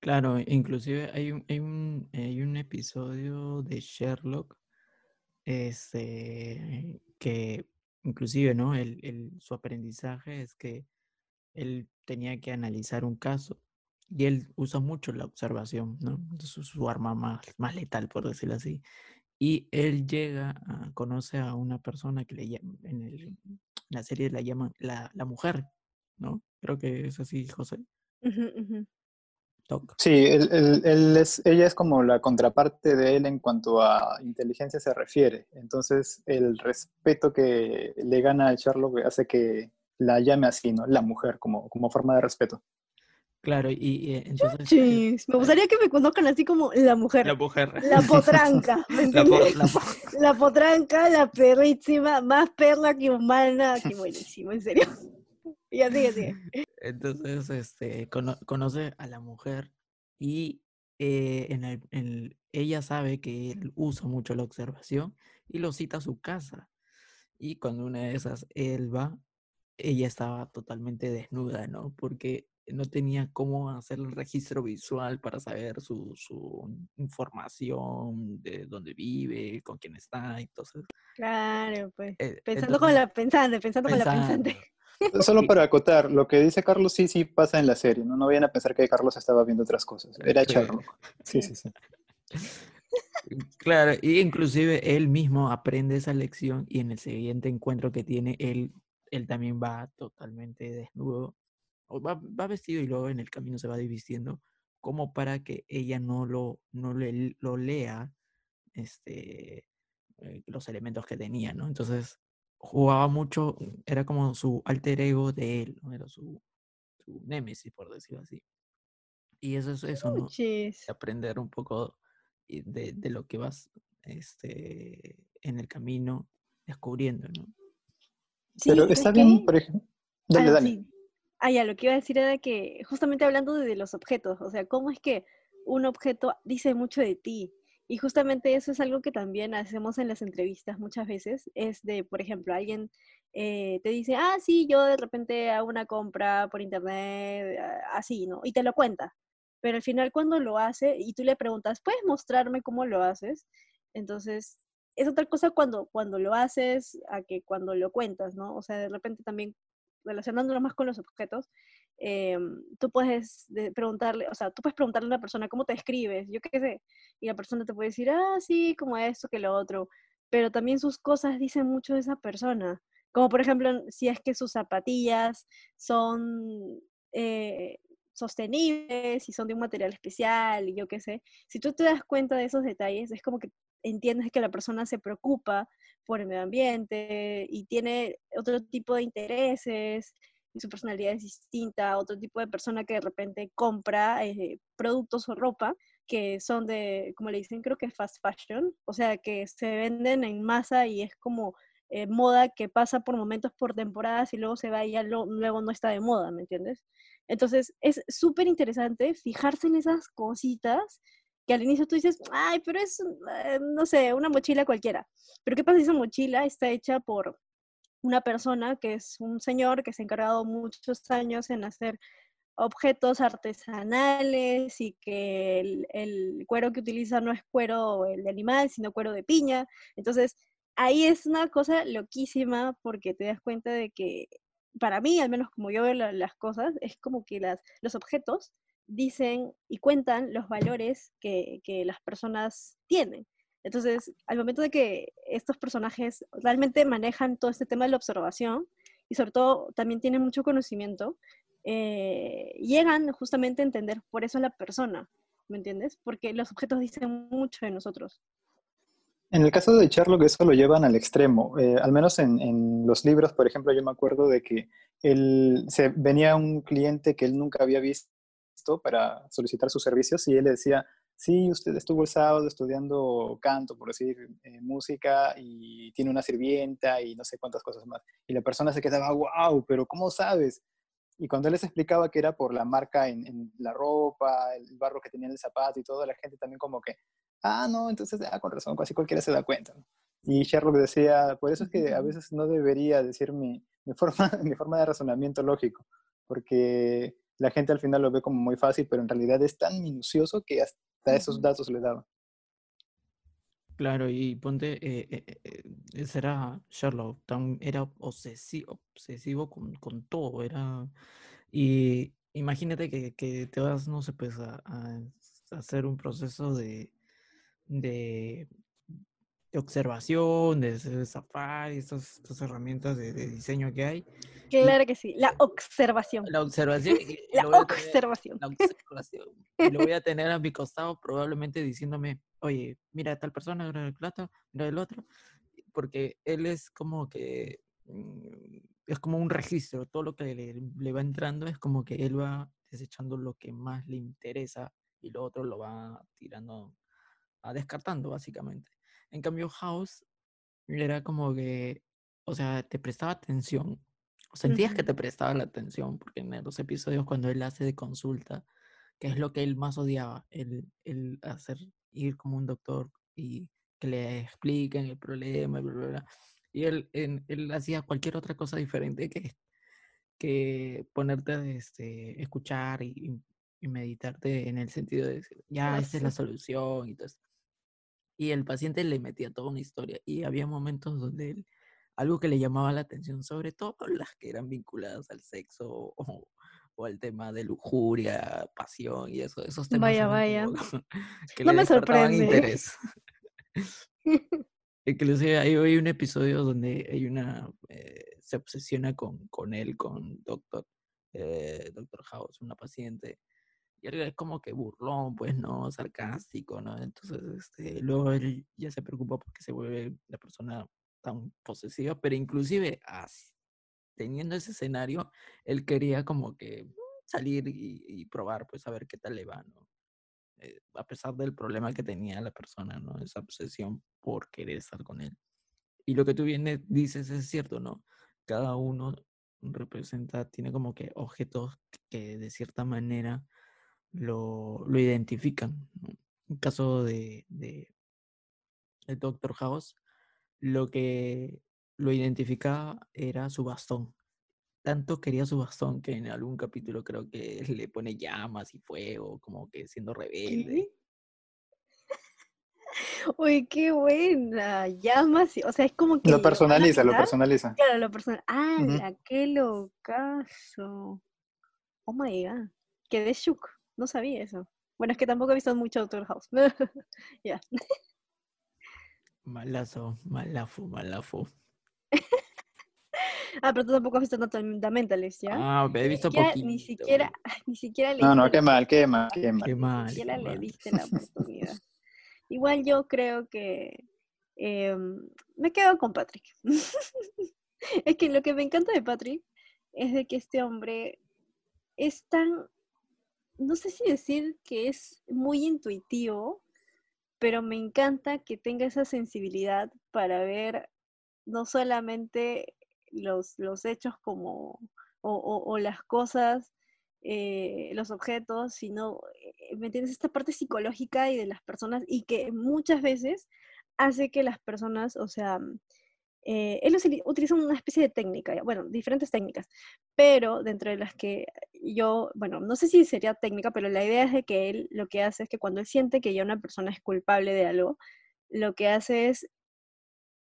Claro, inclusive hay un, hay un, hay un episodio de Sherlock, este, que inclusive, ¿no? El, su aprendizaje es que él tenía que analizar un caso y él usa mucho la observación, ¿no? Su, su arma más, más letal, por decirlo así. Y él llega a, conoce a una persona que le llama, en la serie la llaman la, la mujer, ¿no? Creo que es así, José. Ujú, ujú. Doc. Sí, él, él- él es, ella es como la contraparte de él en cuanto a inteligencia se refiere. Entonces, el respeto que le gana a Sherlock hace que la llame así, ¿no? La mujer, como, como forma de respeto. Claro, y, y, eh, entonces... Chis, me gustaría que me conozcan así como la mujer, La mujer. la potranca, ¿me La po- entiendes? la po- La potranca, la perrísima, más perla que humana, que buenísimo, en serio. Ya sigue, sigue. Entonces, este, cono- conoce a la mujer y eh, en el- ella sabe que él usa mucho la observación y lo cita a su casa. Y cuando una de esas él va, ella estaba totalmente desnuda, ¿no? Porque no tenía cómo hacer el registro visual para saber su, su información de dónde vive, con quién está. Entonces, Claro, pues. eh, Pensando con la pensante, pensando con la pensante. Solo para acotar, lo que dice Carlos sí, sí pasa en la serie, ¿no? No vayan a pensar que Carlos estaba viendo otras cosas. Era Sí. Sherlock. Sí, sí, sí. Claro, y inclusive él mismo aprende esa lección y en el siguiente encuentro que tiene, él, él también va totalmente desnudo, o va, va vestido y luego en el camino se va desvistiendo, como para que ella no lo, no le, lo lea este, eh, los elementos que tenía, ¿no? Entonces jugaba mucho, era como su alter ego de él, ¿no? Era su, su némesis, por decirlo así. Y eso es eso, ¿no? Aprender un poco y de, de lo que vas este, en el camino descubriendo, ¿no? Sí, Pero ¿sabes está bien, por ejemplo. Ah, Dale, no, dale. sí. Ah, ya, lo que iba a decir era que, justamente hablando de los objetos, o sea, cómo es que un objeto dice mucho de ti. Y justamente eso es algo que también hacemos en las entrevistas muchas veces, es de, por ejemplo, alguien eh, te dice, ah, sí, yo de repente hago una compra por internet, así, ¿no? Y te lo cuenta. Pero al final cuando lo hace y tú le preguntas, ¿puedes mostrarme cómo lo haces? Entonces, es otra cosa cuando, cuando lo haces a que cuando lo cuentas, ¿no? O sea, de repente también relacionándolo más con los objetos, eh, tú puedes de- preguntarle, o sea, tú puedes preguntarle a una persona cómo te escribes, yo qué sé, y la persona te puede decir, ah, sí, como esto, que lo otro, pero también sus cosas dicen mucho de esa persona, como por ejemplo, si es que sus zapatillas son eh, sostenibles, si son de un material especial, y yo qué sé, si tú te das cuenta de esos detalles, es como que entiendes que la persona se preocupa por el medio ambiente y tiene otro tipo de intereses y su personalidad es distinta, otro tipo de persona que de repente compra eh, productos o ropa que son de, como le dicen, creo que fast fashion, o sea, que se venden en masa y es como eh, moda que pasa por momentos, por temporadas y luego se va y ya lo- luego no está de moda, ¿me entiendes? Entonces, es súper interesante fijarse en esas cositas que al inicio tú dices, ay, pero es, eh, no sé, una mochila cualquiera. Pero ¿qué pasa si esa mochila está hecha por una persona que es un señor que se ha encargado muchos años en hacer objetos artesanales y que el, el cuero que utiliza no es cuero el de animal, sino cuero de piña. Entonces, ahí es una cosa loquísima porque te das cuenta de que, para mí, al menos como yo veo la- las cosas, es como que las, los objetos dicen y cuentan los valores que, las personas tienen. Entonces, al momento de que estos personajes realmente manejan todo este tema de la observación y sobre todo también tienen mucho conocimiento, eh, llegan justamente a entender por eso a la persona, ¿me entiendes? Porque los objetos dicen mucho de nosotros. En el caso de Sherlock, eso lo llevan al extremo. Eh, al menos en, en los libros, por ejemplo, yo me acuerdo de que él, se, venía un cliente que él nunca había visto para solicitar sus servicios y él le decía, sí, usted estuvo el sábado estudiando canto, por decir, eh, música, y tiene una sirvienta y no sé cuántas cosas más. Y la persona se quedaba, wow, pero ¿cómo sabes? Y cuando él les explicaba que era por la marca en, en la ropa, el barro que tenía en el zapato y todo, la gente también como que, ah, no, entonces, ah, con razón, casi cualquiera se da cuenta. ¿no? Y Sherlock decía, por eso es que a veces no debería decir mi, mi, forma, mi forma de razonamiento lógico, porque la gente al final lo ve como muy fácil, pero en realidad es tan minucioso que hasta esos datos le daba. Claro, y ponte, eh, eh, eh, ese era Sherlock, tan, era obsesivo, obsesivo con, con todo, era, y imagínate que, que te vas, no sé, pues a, a hacer un proceso de, de, de observación, de, de safari, estas, estas herramientas de, de diseño que hay. Claro que sí, la observación. La observación. La a tener- observación. la observación. Y lo voy a tener a mi costado probablemente diciéndome, oye, mira tal persona, mira el plato, mira el otro, porque él es como que, mm, es como un registro, todo lo que le, le va entrando es como que él va desechando lo que más le interesa y lo otro lo va tirando, a descartando básicamente. En cambio, House era como que, o sea, te prestaba atención, sentías que te prestaba la atención, porque en los episodios cuando él hace de consulta, que es lo que él más odiaba, el, el hacer ir como un doctor y que le expliquen el problema, bla, bla, bla. Y él, él hacía cualquier otra cosa diferente que, que ponerte a este, escuchar y, y meditarte en el sentido de decir, ya, Ah, esta es la solución y todo eso. Y el paciente le metía toda una historia y había momentos donde él, algo que le llamaba la atención, sobre todo las que eran vinculadas al sexo o, o al tema de lujuria, pasión y eso, esos temas Vaya, vaya. como que No le me sorprende. interés. Inclusive hay, hay un episodio donde hay una eh, se obsesiona con, con él, con Doctor, eh, Doctor House, una paciente. Y él es como que burlón, pues, ¿no? Sarcástico, ¿no? Entonces, este, luego él ya se preocupa porque se vuelve la persona tan posesiva, pero inclusive as- teniendo ese escenario, él quería como que salir y, y probar, pues, a ver qué tal le va, ¿no? Eh, a pesar del problema que tenía la persona, ¿no? Esa obsesión por querer estar con él. Y lo que tú vienes, dices es cierto, ¿no? Cada uno representa, tiene como que objetos que de cierta manera lo, lo identifican. En caso de, de, de Doctor House, lo que lo identificaba era su bastón. Tanto quería su bastón que en algún capítulo creo que le pone llamas y fuego, como que siendo rebelde. ¿Qué? Uy, qué buena. Llamas, o sea, es como que Lo personaliza, lo personaliza. Claro, lo personal. Ah, qué locazo. Oh my god. Quedé shook. No sabía eso. Bueno, es que tampoco he visto mucho Doctor House. Ya. Malazo, malafu, malafu. Ah, pero tú tampoco has visto The Mentalist, ¿ya? Ah, he Ni visto siquiera, poquito. ni siquiera, ni siquiera le No, no, qué la mal, qué mal, qué mal. Qué ni siquiera qué le mal. diste la oportunidad. Igual yo creo que em, me quedo con Patrick. Es que lo que me encanta de Patrick es de que este hombre es tan, no sé si decir que es muy intuitivo, pero me encanta que tenga esa sensibilidad para ver no solamente los, los hechos como, o, las cosas, eh, los objetos, sino, eh, ¿me entiendes? Esta parte psicológica y de las personas y que muchas veces hace que las personas, o sea, eh, utiliza una especie de técnica, bueno, diferentes técnicas, pero dentro de las que yo, bueno, no sé si sería técnica, pero la idea es de que él lo que hace es que cuando él siente que ya una persona es culpable de algo, lo que hace es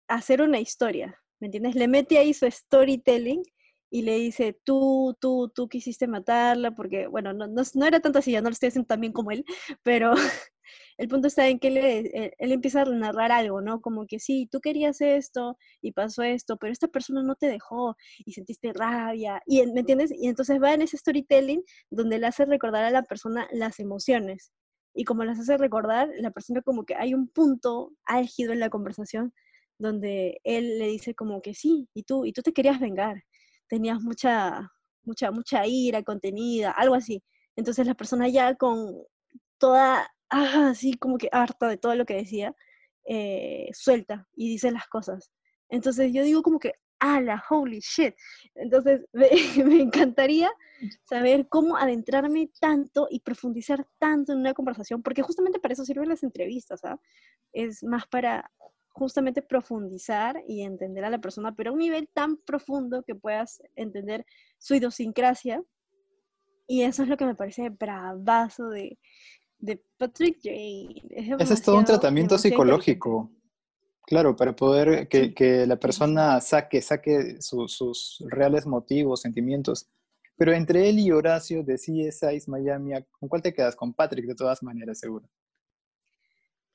hacer una historia, ¿me entiendes? Le mete ahí su storytelling y le dice, tú, tú, tú quisiste matarla, porque, bueno, no, no, no era tanto así, ya no lo estoy haciendo tan bien como él, pero el punto está en que él, él- él empieza a narrar algo, ¿no? Como que sí, tú querías esto y pasó esto, pero esta persona no te dejó y sentiste rabia, y, ¿me entiendes? Y entonces va en ese storytelling donde le hace recordar a la persona las emociones. Y como las hace recordar, la persona como que hay un punto álgido en la conversación donde él le dice como que sí, y tú, y tú te querías vengar, tenías mucha, mucha, mucha ira contenida, algo así. Entonces la persona ya con toda, ah, así como que harta de todo lo que decía, eh, suelta y dice las cosas. Entonces yo digo como que, la holy shit! Entonces me, me encantaría saber cómo adentrarme tanto y profundizar tanto en una conversación, porque justamente para eso sirven las entrevistas, ¿ah? Es más para justamente profundizar y entender a la persona, pero a un nivel tan profundo que puedas entender su idiosincrasia. Y eso es lo que me parece bravazo de, de Patrick Jane. Ese es todo un tratamiento psicológico. Claro, para poder que, Sí. que la persona saque, saque su- sus reales motivos, sentimientos. Pero entre él y Horacio de CSI Miami, ¿con cuál te quedas? Con Patrick, de todas maneras, seguro.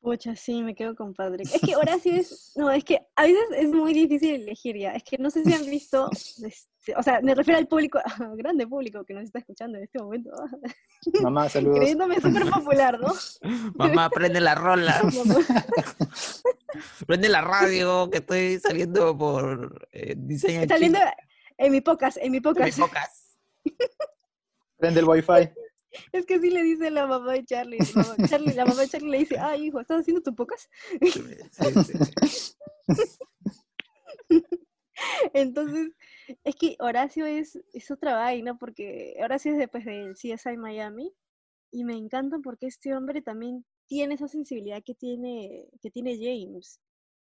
Pucha, sí, me quedo con Patrick. Es que Horacio es, no, es que a veces es muy difícil elegir ya. Es que no sé si han visto, este, o sea, me refiero al público, al grande público que nos está escuchando en este momento, Mamá, saludos. creyéndome súper popular, ¿no? Mamá, prende la rola, prende la radio, que estoy saliendo por eh, diseño Saliendo en mi pocas, en mi pocas. pocas. Prende el wifi. Es que sí le dice la mamá de Charlie. La mamá, Charlie- la mamá de Charlie le dice, ay, hijo, ¿estás haciendo tu pocas? Entonces, es que Horacio es, es otra vaina, porque Horacio es después del CSI Miami, y me encanta porque este hombre también tiene esa sensibilidad que tiene, que tiene James,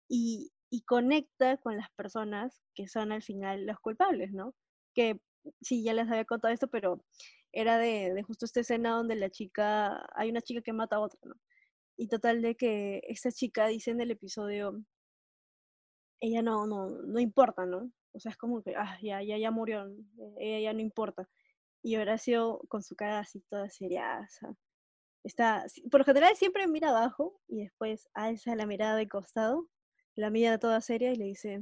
y, y conecta con las personas que son al final los culpables, ¿no? Que sí, ya les había contado esto, pero era de, de justo esta escena donde la chica, hay una chica que mata a otra, ¿no? Y total de que esta chica dice en el episodio, ella no, no, no importa, ¿no? O sea, es como que, ah, ya, ya, ya murió, ella ya no importa. Y Horacio con su cara así toda seriaza. Está, por lo general siempre mira abajo y después alza la mirada de costado, la mira toda seria y le dice,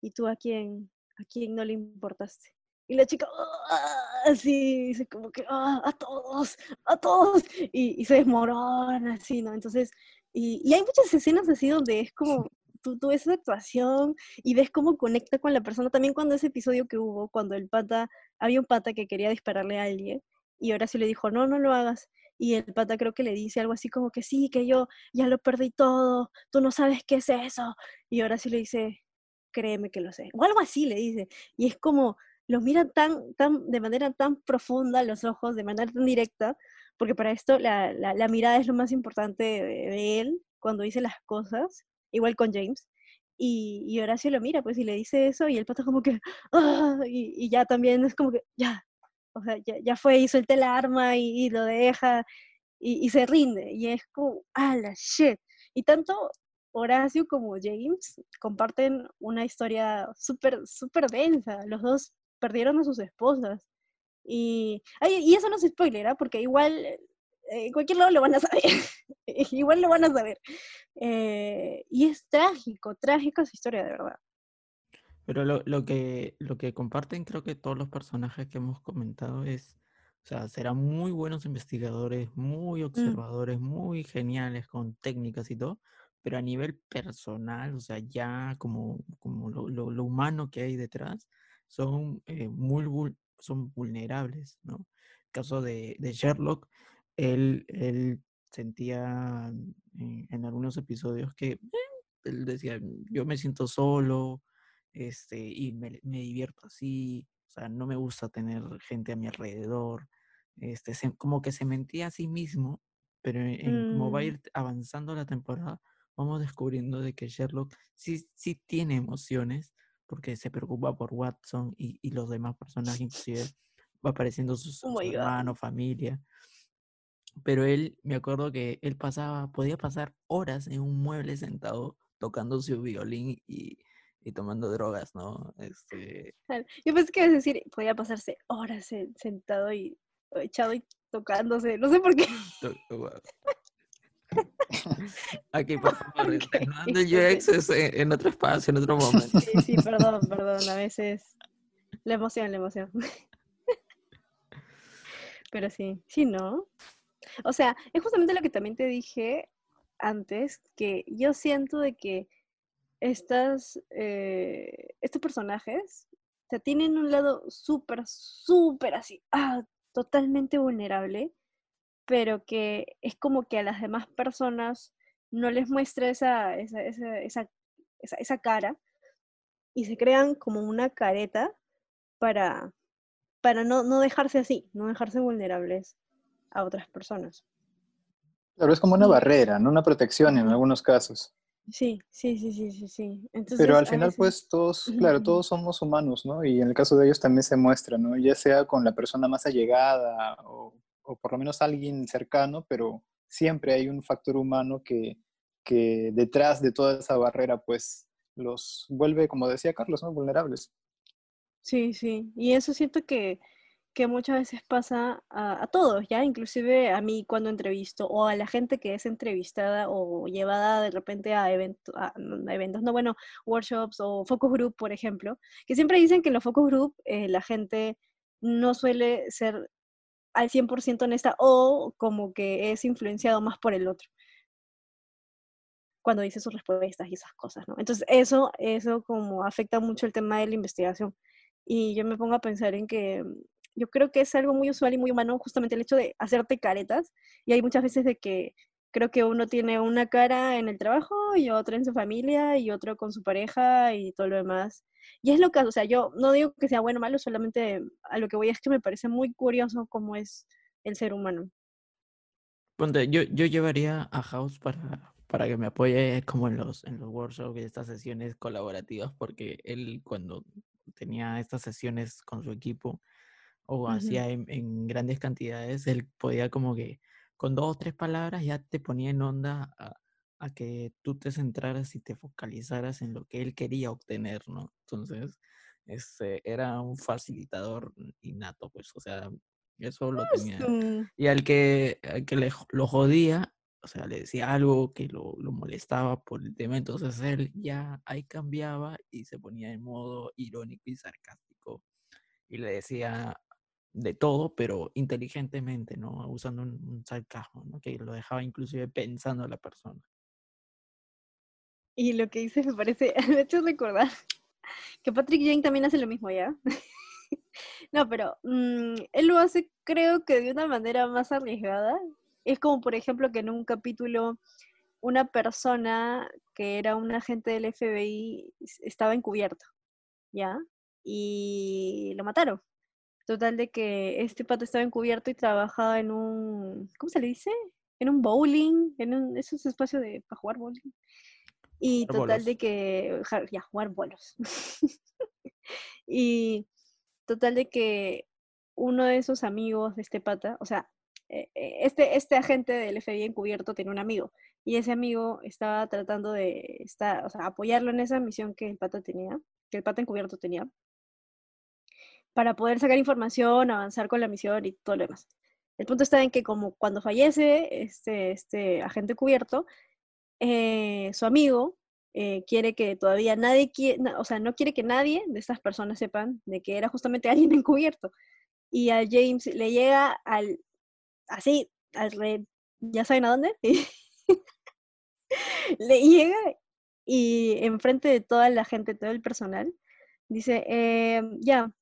¿y tú a quién, a quién no le importaste? Y la chica, "Ah", así, dice como que, "Ah, a todos, a todos, y, se desmorona, así, ¿no? Entonces, y, y hay muchas escenas así donde es como, tú, tú ves esa actuación y ves cómo conecta con la persona. También cuando ese episodio que hubo, cuando el pata, había un pata que quería dispararle a alguien y Horacio le dijo, no, no lo hagas. Y el pata creo que le dice algo así como que sí, que yo ya lo perdí todo, tú no sabes qué es eso. Y Horacio le dice, créeme que lo sé. O algo así le dice. Y es como, los mira tan, tan, de manera tan profunda los ojos, de manera tan directa, porque para esto la, la, mirada es lo más importante de, él cuando dice las cosas, igual con James. Y, Horacio lo mira, pues, y le dice eso, y el pata como que, "Ah", y, ya también es como que, ya, o sea, ya, ya fue, y suelta el arma, y, y lo deja, y se rinde, y es como, ah, la shit. Y tanto Horacio como James comparten una historia súper, súper densa. Los dos perdieron a sus esposas. Y, ay, y eso no es spoiler, ¿ah? porque igual eh, en cualquier lado lo van a saber. igual lo van a saber. Eh, y es trágico, trágica su historia, de verdad. Pero lo, lo que, lo que comparten creo que todos los personajes que hemos comentado es, o sea, serán muy buenos investigadores, muy observadores, muy geniales con técnicas y todo, pero a nivel personal, o sea, ya como, como lo, lo- lo humano que hay detrás, son, eh, muy vul- son vulnerables, ¿no? caso de, de Sherlock, él, él sentía en, en algunos episodios que eh, él decía, yo me siento solo, este, y me, me divierto así, o sea, no me gusta tener gente a mi alrededor, este, se- como que se mentía a sí mismo, pero en, en cómo va a Mm. ir avanzando la temporada, vamos descubriendo de que Sherlock sí, sí tiene emociones, porque se preocupa por Watson y, y los demás personajes, inclusive va apareciendo su, su Oh my God. hermano, familia. Pero él, me acuerdo que él pasaba, podía pasar horas en un mueble sentado tocando su violín y, y tomando drogas, ¿no? Este, Yo pensé que ibas a decir, podía pasarse horas sen- sentado y echado y tocándose, no sé por qué. Aquí, por favor, Ok, terminando el ok. UX es en, en otro espacio, en otro momento. Sí, sí, perdón, perdón, a veces la emoción, la emoción. Pero sí, sí, ¿no? O sea, es justamente lo que también te dije antes, que yo siento de que estas, eh, estos personajes, o sea, tienen un lado súper, súper así, ah, totalmente vulnerable, pero que es como que a las demás personas no les muestra esa, esa, esa, esa, cara y se crean como una careta para, para no, no dejarse así, no dejarse vulnerables a otras personas. Claro, es como una barrera, no una protección en algunos casos. Sí, sí, sí, sí, sí, sí. Entonces, Pero al final, veces- pues todos, claro, todos somos humanos, ¿no? Y en el caso de ellos también se muestra, ¿no? Ya sea con la persona más allegada o, o por lo menos alguien cercano, pero siempre hay un factor humano que, que detrás de toda esa barrera, pues los vuelve, como decía Carlos, ¿no? Vulnerables. Sí, sí. Y eso siento que, que muchas veces pasa a, a todos, ¿ya? Inclusive a mí cuando entrevisto o a la gente que es entrevistada o llevada de repente a, evento- a, a eventos, no, bueno, workshops o focus group, por ejemplo, que siempre dicen que en los focus group eh, la gente no suele ser al 100% honesta o como que es influenciado más por el otro cuando dice sus respuestas y esas cosas, ¿no? Entonces eso, eso como afecta mucho el tema de la investigación. Y yo me pongo a pensar en que yo creo que es algo muy usual y muy humano justamente el hecho de hacerte caretas. Y hay muchas veces de que creo que uno tiene una cara en el trabajo y otra en su familia y otro con su pareja y todo lo demás. Y es lo que, o sea, yo no digo que sea bueno o malo, solamente a lo que voy es que me parece muy curioso cómo es el ser humano. Ponte, yo, yo llevaría a House para, para que me apoye como en los, en los workshops y estas sesiones colaborativas, porque él cuando tenía estas sesiones con su equipo o Ujú. hacía en, en grandes cantidades, él podía como que con dos o tres palabras ya te ponía en onda a, a que tú te centraras y te focalizaras en lo que él quería obtener, ¿no? Entonces, este, era un facilitador innato, pues, o sea, eso lo Es tenía. Y al que, al que le, lo jodía, o sea, le decía algo que lo, lo molestaba por el tema, entonces él ya ahí cambiaba y se ponía en modo irónico y sarcástico. Y le decía de todo, pero inteligentemente, ¿no? Usando un, un sarcasmo. Que lo dejaba inclusive pensando a la persona. Y lo que dices me parece, ha hecho recordar que Patrick Jane también hace lo mismo, ¿ya? No, pero mm, él lo hace creo que de una manera más arriesgada. Es como, por ejemplo, que en un capítulo una persona que era un agente del FBI estaba encubierto, ¿ya? Y lo mataron. Total de que este pato estaba encubierto y trabajaba en un, ¿cómo se le dice? En un bowling, en un, esos espacios de, para jugar bowling. Y total de que, ya, jugar bolos. y total de que uno de esos amigos de este pata, o sea, eh, eh, este, este agente del FBI encubierto tenía un amigo y ese amigo estaba tratando de estar, o sea, apoyarlo en esa misión que el pata tenía, que el pata encubierto tenía, para poder sacar información, avanzar con la misión y todo lo demás. El punto está en que como cuando fallece este, este agente cubierto, eh, su amigo eh, quiere que todavía nadie, quie- na- o sea, no quiere que nadie de estas personas sepan de que era justamente alguien encubierto. Y a James le llega al, así, al re- ¿ya saben a dónde? le llega y enfrente de toda la gente, todo el personal, dice, "Em, ya,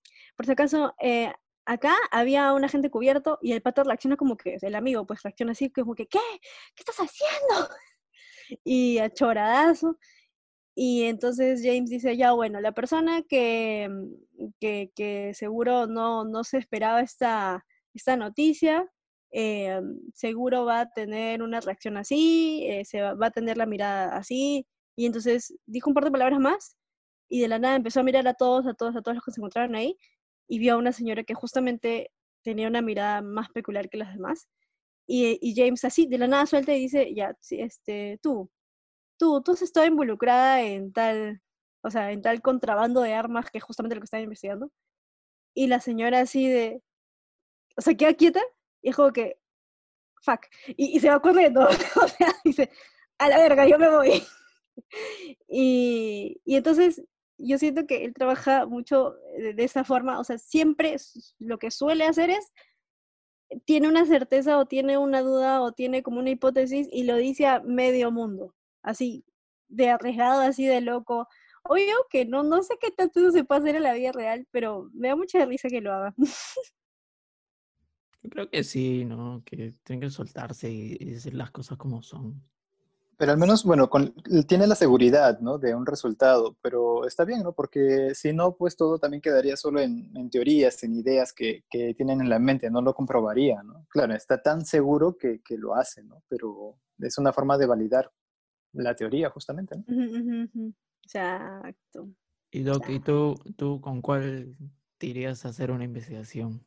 por si acaso, eh, acá había un agente cubierto y el pato reacciona como que, el amigo pues reacciona así, como que, ¿qué? ¿Qué estás haciendo? Y a choradazo. Y entonces James dice, ya bueno, la persona que, que, que seguro no, no se esperaba esta, esta noticia, eh, seguro va a tener una reacción así, eh, se va, va a tener la mirada así. Y entonces dijo un par de palabras más y de la nada empezó a mirar a todos, a todos, a todos los que se encontraron ahí y vio a una señora que justamente tenía una mirada más peculiar que las demás. Y, y James así, de la nada suelta y dice, ya, este, tú, tú, tú has estado involucrada en tal, o sea, en tal contrabando de armas que es justamente lo que están investigando. Y la señora así de, o sea, queda quieta y es como que, fuck, y, y se va corriendo, o sea, dice, a la verga, yo me voy. y, y entonces yo siento que él trabaja mucho de, de esa forma, o sea, siempre lo que suele hacer es, tiene una certeza o tiene una duda o tiene como una hipótesis y lo dice a medio mundo, así, de arriesgado, así de loco. Obvio que no, no sé qué tanto se puede hacer en la vida real, pero me da mucha risa que lo haga. Yo creo que sí, ¿no? Que tienen que soltarse y decir las cosas como son. Pero al menos, bueno, con, tiene la seguridad, ¿no? De un resultado, pero está bien, ¿no? Porque si no, pues todo también quedaría solo en, en teorías, en ideas que, que tienen en la mente, no lo comprobaría, ¿no? Claro, está tan seguro que, que lo hace, ¿no? Pero es una forma de validar la teoría, justamente, ¿no? Exacto. Y Doc, ¿y tú, tú con cuál te irías a hacer una investigación?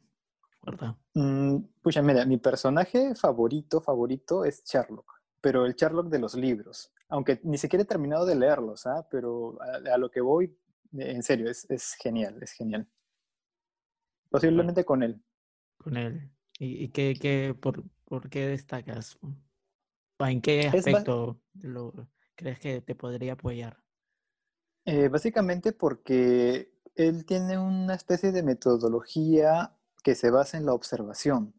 ¿Verdad? Mm, pucha, mira, mi personaje favorito, favorito es Sherlock, pero el Sherlock de los libros, aunque ni siquiera he terminado de leerlos, ¿ah? Pero a, a lo que voy, eh, en serio, es, es genial, es genial. Posiblemente con él. Con él. ¿Y, y qué, qué, por, por qué destacas? ¿O ¿En qué aspecto lo, crees que te podría apoyar? Eh, básicamente porque él tiene una especie de metodología que se basa en la observación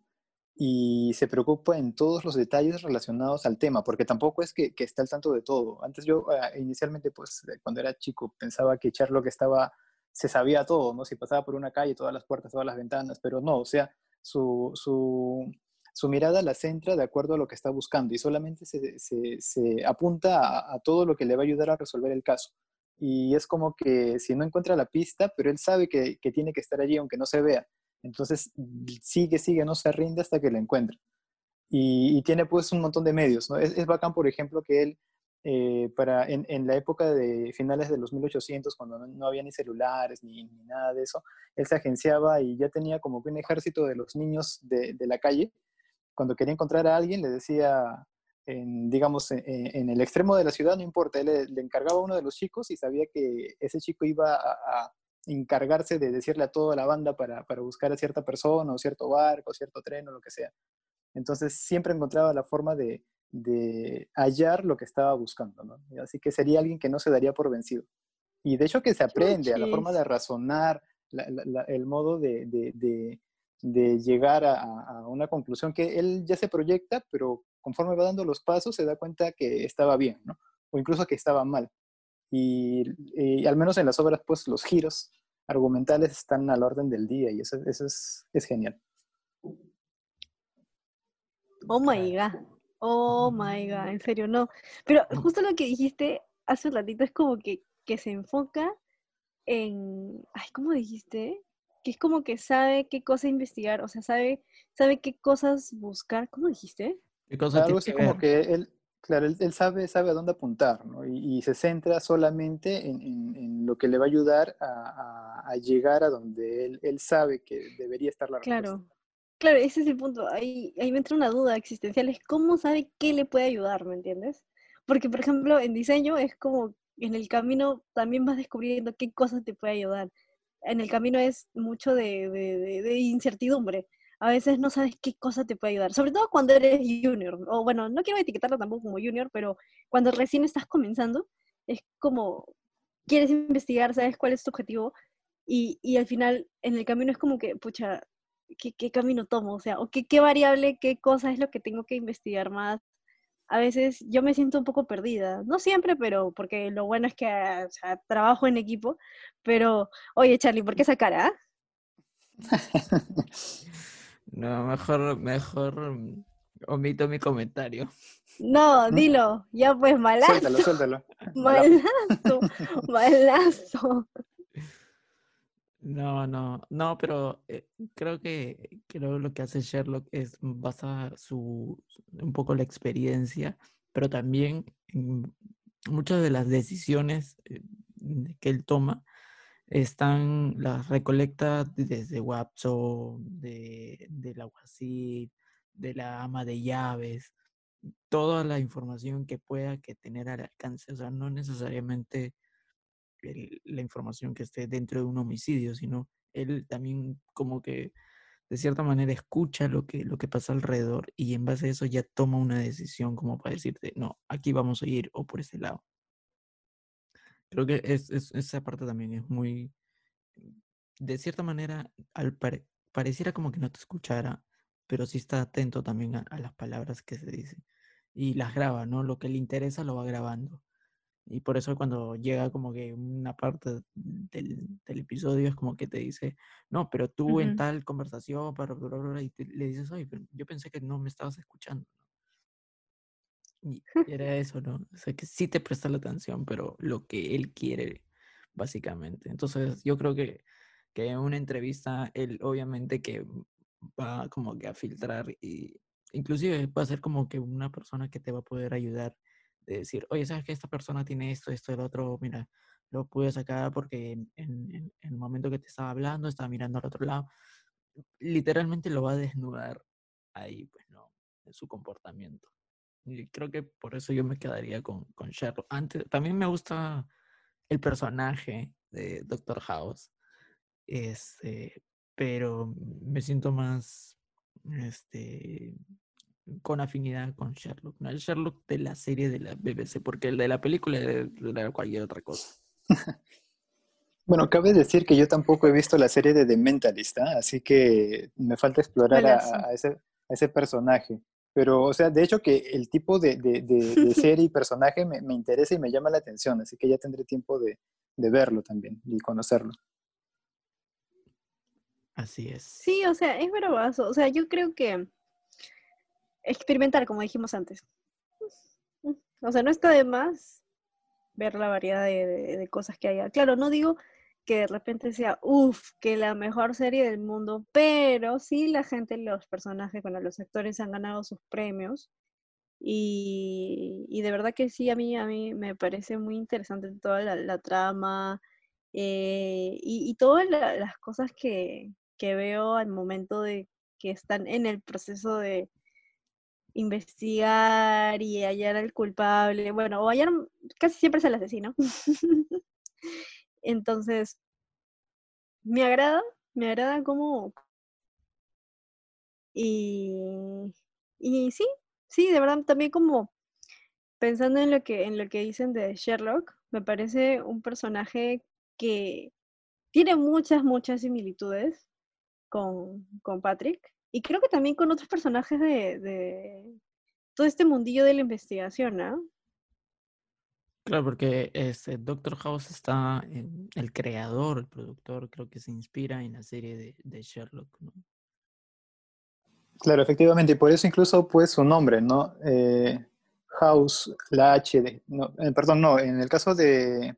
y se preocupa en todos los detalles relacionados al tema, porque tampoco es que, que está al tanto de todo. Antes yo eh, inicialmente, pues cuando era chico, pensaba que Sherlock estaba, se sabía todo, ¿no? Si pasaba por una calle, todas las puertas, todas las ventanas, pero no, o sea, su, su, su mirada la centra de acuerdo a lo que está buscando y solamente se, se, se apunta a, a todo lo que le va a ayudar a resolver el caso. Y es como que si no encuentra la pista, pero él sabe que, que tiene que estar allí aunque no se vea. Entonces sigue, sigue, no se rinde hasta que la encuentra. Y, tiene pues un montón de medios, ¿no? Es, es bacán, por ejemplo, que él, eh, para, en, la época de finales de los 1800, cuando no, no había ni celulares ni, nada de eso, él se agenciaba y ya tenía como que un ejército de los niños de, la calle. Cuando quería encontrar a alguien, le decía, en, digamos, en, el extremo de la ciudad, no importa, él le, encargaba a uno de los chicos y sabía que ese chico iba a encargarse de decirle a toda la banda para, para, buscar a cierta persona o cierto barco, o cierto tren o lo que sea. Entonces siempre encontraba la forma de, de hallar lo que estaba buscando, ¿no? Así que sería alguien que no se daría por vencido. Y de hecho que se aprende a la forma de razonar, la, la, la, el modo de, de, de, de llegar a, a, una conclusión que él ya se proyecta, pero conforme va dando los pasos se da cuenta que estaba bien, ¿no? O incluso que estaba mal. Y, y, al menos en las obras, pues los giros argumentales están a la orden del día y eso, eso es, es, genial. Oh my god, oh my god, en serio, no. Pero justo lo que dijiste hace un ratito es como que, que se enfoca en, ay, ¿cómo dijiste? Que es como que sabe qué cosa investigar, o sea, sabe, sabe qué cosas buscar, ¿cómo dijiste? ¿Qué cosas Algo así que como que él, Claro, él, sabe, sabe a dónde apuntar, ¿no? Y, se centra solamente en, en, lo que le va a ayudar a, a, llegar a donde él, él, sabe que debería estar la claro. Claro, ese es el punto. Ahí, ahí me entra una duda existencial, es cómo sabe qué le puede ayudar, ¿me entiendes? Porque, por ejemplo, en diseño es como en el camino también vas descubriendo qué cosas te puede ayudar. En el camino es mucho de, de incertidumbre a veces no sabes qué cosa te puede ayudar, sobre todo cuando eres junior, o bueno, no quiero etiquetarlo tampoco como junior, pero cuando recién estás comenzando, es como, quieres investigar, sabes cuál es tu objetivo, y, y al final en el camino es como que, pucha, ¿qué, camino tomo? O sea, o qué, variable, qué cosa es lo que tengo que investigar más. A veces yo me siento un poco perdida, no siempre, pero porque lo bueno es que o sea, trabajo en equipo, pero, oye Charlie, ¿por qué esa cara? No, mejor, mejor omito mi comentario. No, dilo, ya pues malazo. Suéltalo, suéltalo. Malazo, malazo. No, no, no, pero eh, creo que creo lo que hace Sherlock es basar su un poco la experiencia, pero también en muchas de las decisiones eh, que él toma están las recolecta desde Watson, de, del alguacil, de la ama de llaves, toda la información que pueda que tener al alcance, o sea, no necesariamente la información que esté dentro de un homicidio, sino él también como que de cierta manera escucha lo que, lo que pasa alrededor y en base a eso ya toma una decisión como para decirte, no, aquí vamos a ir o por ese lado. Creo que es, es- esa parte también es muy, de cierta manera, al pare- pareciera como que no te escuchara, pero sí está atento también a, a las palabras que se dicen y las graba, ¿no? Lo que le interesa lo va grabando. Y por eso cuando llega como que una parte del, del episodio es como que te dice, no, pero tú en Ujú. tal conversación, para bla, bla, bla", y te- le dices, oye, pero yo pensé que no me estabas escuchando. Y era eso, ¿no? O sea, que sí te presta la atención, pero lo que él quiere, básicamente. Entonces, yo creo que, que en una entrevista, él obviamente que va como que a filtrar y inclusive va a ser como que una persona que te va a poder ayudar de decir, oye, ¿sabes que esta persona tiene esto, esto, el otro? Mira, lo pude sacar porque en, en- en- en el momento que te estaba hablando estaba mirando al otro lado. Literalmente lo va a desnudar ahí, pues no, en su comportamiento. Y creo que por eso yo me quedaría con, con Sherlock. Antes, también me gusta el personaje de Doctor House. Este, pero me siento más este, con afinidad con Sherlock. ¿no? El Sherlock de la serie de la BBC, porque el de la película era cualquier otra cosa. Bueno, cabe decir que yo tampoco he visto la serie de The Mentalist, así que me falta explorar a ese, a ese personaje. Pero, o sea, de hecho que el tipo de, de- de- de serie y personaje me, me interesa y me llama la atención, así que ya tendré tiempo de, de verlo también y conocerlo. Así es. Sí, o sea, es bravazo. O sea, yo creo que experimentar, como dijimos antes. O sea, no está de más ver la variedad de, de- de cosas que haya. Claro, no digo que de repente sea, uff, que la mejor serie del mundo, pero sí la gente, los personajes, bueno, los actores han ganado sus premios. Y, y de verdad que sí, a mí, a mí me parece muy interesante toda la, trama eh, y, todas la- las cosas que, que veo al momento de que están en el proceso de investigar y hallar al culpable. Bueno, o hallar, casi siempre es el asesino. Entonces, me agrada, me agrada cómo... Y, y sí, sí, de verdad, también como pensando en lo que, en lo que dicen de Sherlock, me parece un personaje que tiene muchas, muchas similitudes con, con Patrick. Y creo que también con otros personajes de, de todo este mundillo de la investigación, ¿no? Claro, porque este Doctor House está, el creador, el productor, creo que se inspira en la serie de, Sherlock, ¿no? Claro, efectivamente, y por eso incluso pues su nombre, ¿no? Eh, House, la H, de, eh, perdón, no, en el caso de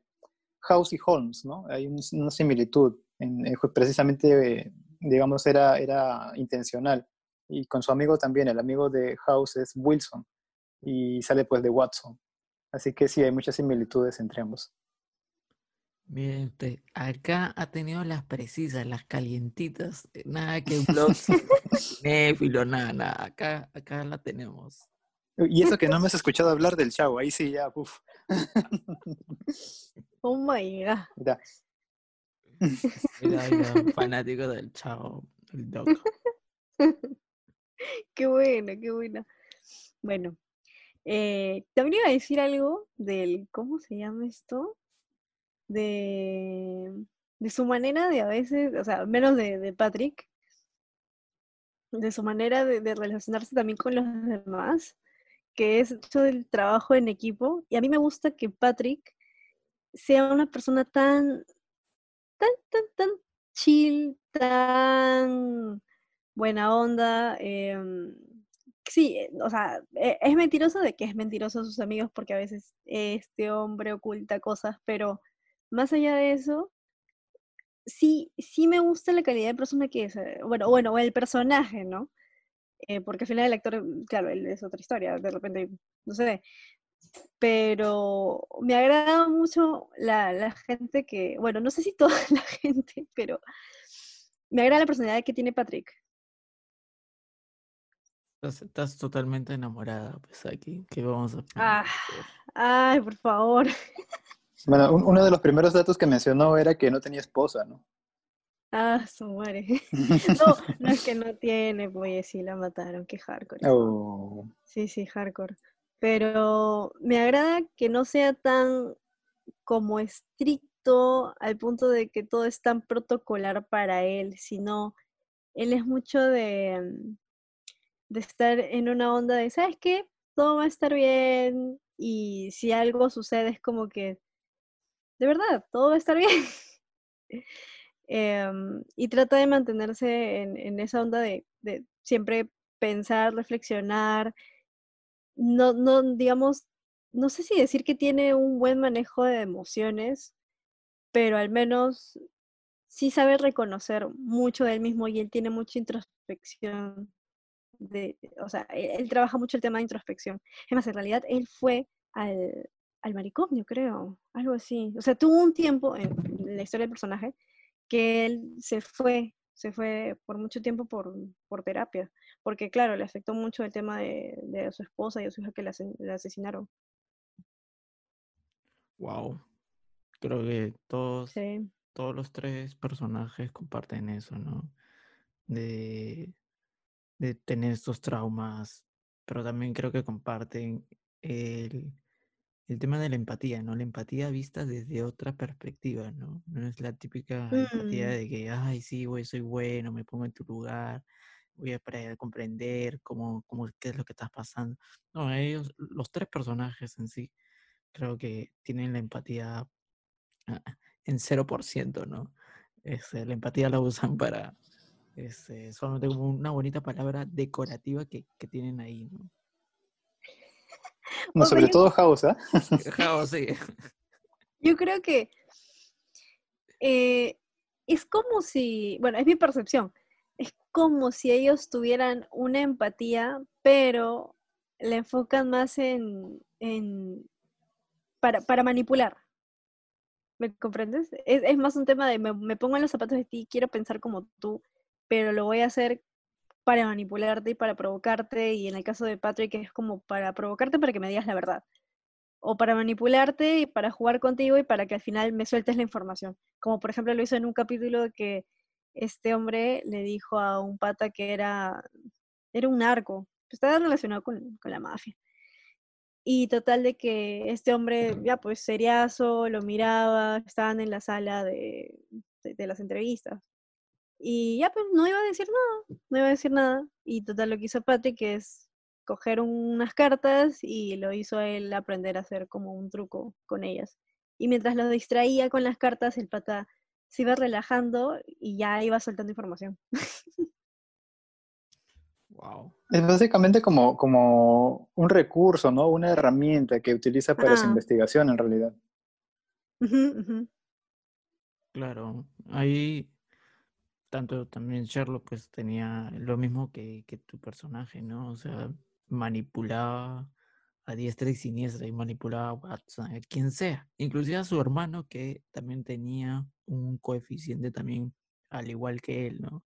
House y Holmes, ¿no? Hay un- una similitud, eh, precisamente, digamos, era, era intencional. Y con su amigo también, el amigo de House es Wilson, y sale pues de Watson. Así que sí, hay muchas similitudes entre ambos. Miren usted, acá ha tenido las precisas, las calientitas, eh, nada que blogs, cinéfilo, nada, nada, acá, acá la tenemos. Y eso que no me has escuchado hablar del chavo, ahí sí ya, uff. Oh my god. Mira, Mira, mira, fanático del chavo, el doc. Qué bueno, qué bueno. Bueno, eh, también iba a decir algo del, ¿cómo se llama esto? De, de su manera de a veces, o sea, menos de, de Patrick, de su manera de, relacionarse también con los demás, que es todo el trabajo en equipo. Y a mí me gusta que Patrick sea una persona tan, tan, tan, tan chill, tan buena onda. em, sí, eh, o sea, e- es mentiroso de que es mentiroso a sus amigos porque a veces este hombre oculta cosas, pero más allá de eso, sí, sí me gusta la calidad de persona que es. eh, Bueno, bueno, el personaje, ¿no? Eh, porque al final el actor, mm, claro, él es otra historia, de repente, no sé. Pero me agrada mucho la, la gente que, bueno, no sé si toda la gente, pero me agrada la personalidad que tiene Patrick. Estás, estás totalmente enamorada, pues aquí, ¿qué vamos a Ah, hacer? ay, por favor. bueno, un- uno de los primeros datos que mencionó era que no tenía esposa, ¿no? Ah, su madre. No, no es que no tiene, pues sí la mataron, qué hardcore. Oh, Sí, sí, hardcore. Pero me agrada que no sea tan como estricto al punto de que todo es tan protocolar para él, sino él es mucho de, mm, de estar en una onda de, ¿sabes qué? Todo va a estar bien y si algo sucede es como que, de verdad, todo va a estar bien. Em, y trata de mantenerse en, en esa onda de, de siempre pensar, reflexionar, no, no, digamos, no sé si decir que tiene un buen manejo de emociones, pero al menos sí sabe reconocer mucho de él mismo y él tiene mucha introspección. De, o sea, él, él trabaja mucho el tema de introspección. Es más, en realidad él fue al, al manicomio, creo, algo así. O sea, tuvo un tiempo en la historia del personaje que él se fue, se fue por mucho tiempo por, por terapia, porque claro, le afectó mucho el tema de, de su esposa y de su hija que la, asesinaron. Wow. Creo que todos, Sí. todos los tres personajes comparten eso, ¿no? De, de tener estos traumas, pero también creo que comparten el, el tema de la empatía, ¿no? La empatía vista desde otra perspectiva, ¿no? No es la típica empatía Mm, de que, ay, sí, güey, soy bueno, me pongo en tu lugar, voy a pre- comprender cómo, cómo, qué es lo que estás pasando. No, ellos, los tres personajes en sí, creo que tienen la empatía ah, en 0%, ¿no? Este, la empatía la usan para, este, solamente como una bonita palabra decorativa que, que tienen ahí, ¿no? no, O sea, sobre todo House, ¿ah? Ajá, o sí. yo creo que eh, es como si, bueno, es mi percepción, es como si ellos tuvieran una empatía, pero la enfocan más en, en para, para manipular. ¿Me comprendes? Es, es más un tema de me, me pongo en los zapatos de ti, quiero pensar como tú, pero lo voy a hacer para manipularte y para provocarte, y en el caso de Patrick es como para provocarte para que me digas la verdad, o para manipularte y para jugar contigo y para que al final me sueltes la información. Como por ejemplo lo hizo en un capítulo que este hombre le dijo a un pata que era, era un narco, estaba relacionado con, con la mafia. Y total de que este hombre, ya pues seriazo, lo miraba, estaban en la sala de, de las entrevistas. Y ya pues no iba a decir nada, no iba a decir nada. Y total lo que hizo Patrick es coger unas cartas y lo hizo él aprender a hacer como un truco con ellas. Y mientras lo distraía con las cartas, el pata se iba relajando y ya iba soltando información. Wow. Es básicamente como, como un recurso, ¿no? Una herramienta que utiliza para su investigación en realidad. Claro, ahí tanto también Sherlock pues tenía lo mismo que, tu personaje, ¿no? O sea, manipulaba a diestra y siniestra y manipulaba a Watson, a quien sea, inclusive a su hermano que también tenía un coeficiente también al igual que él, ¿no?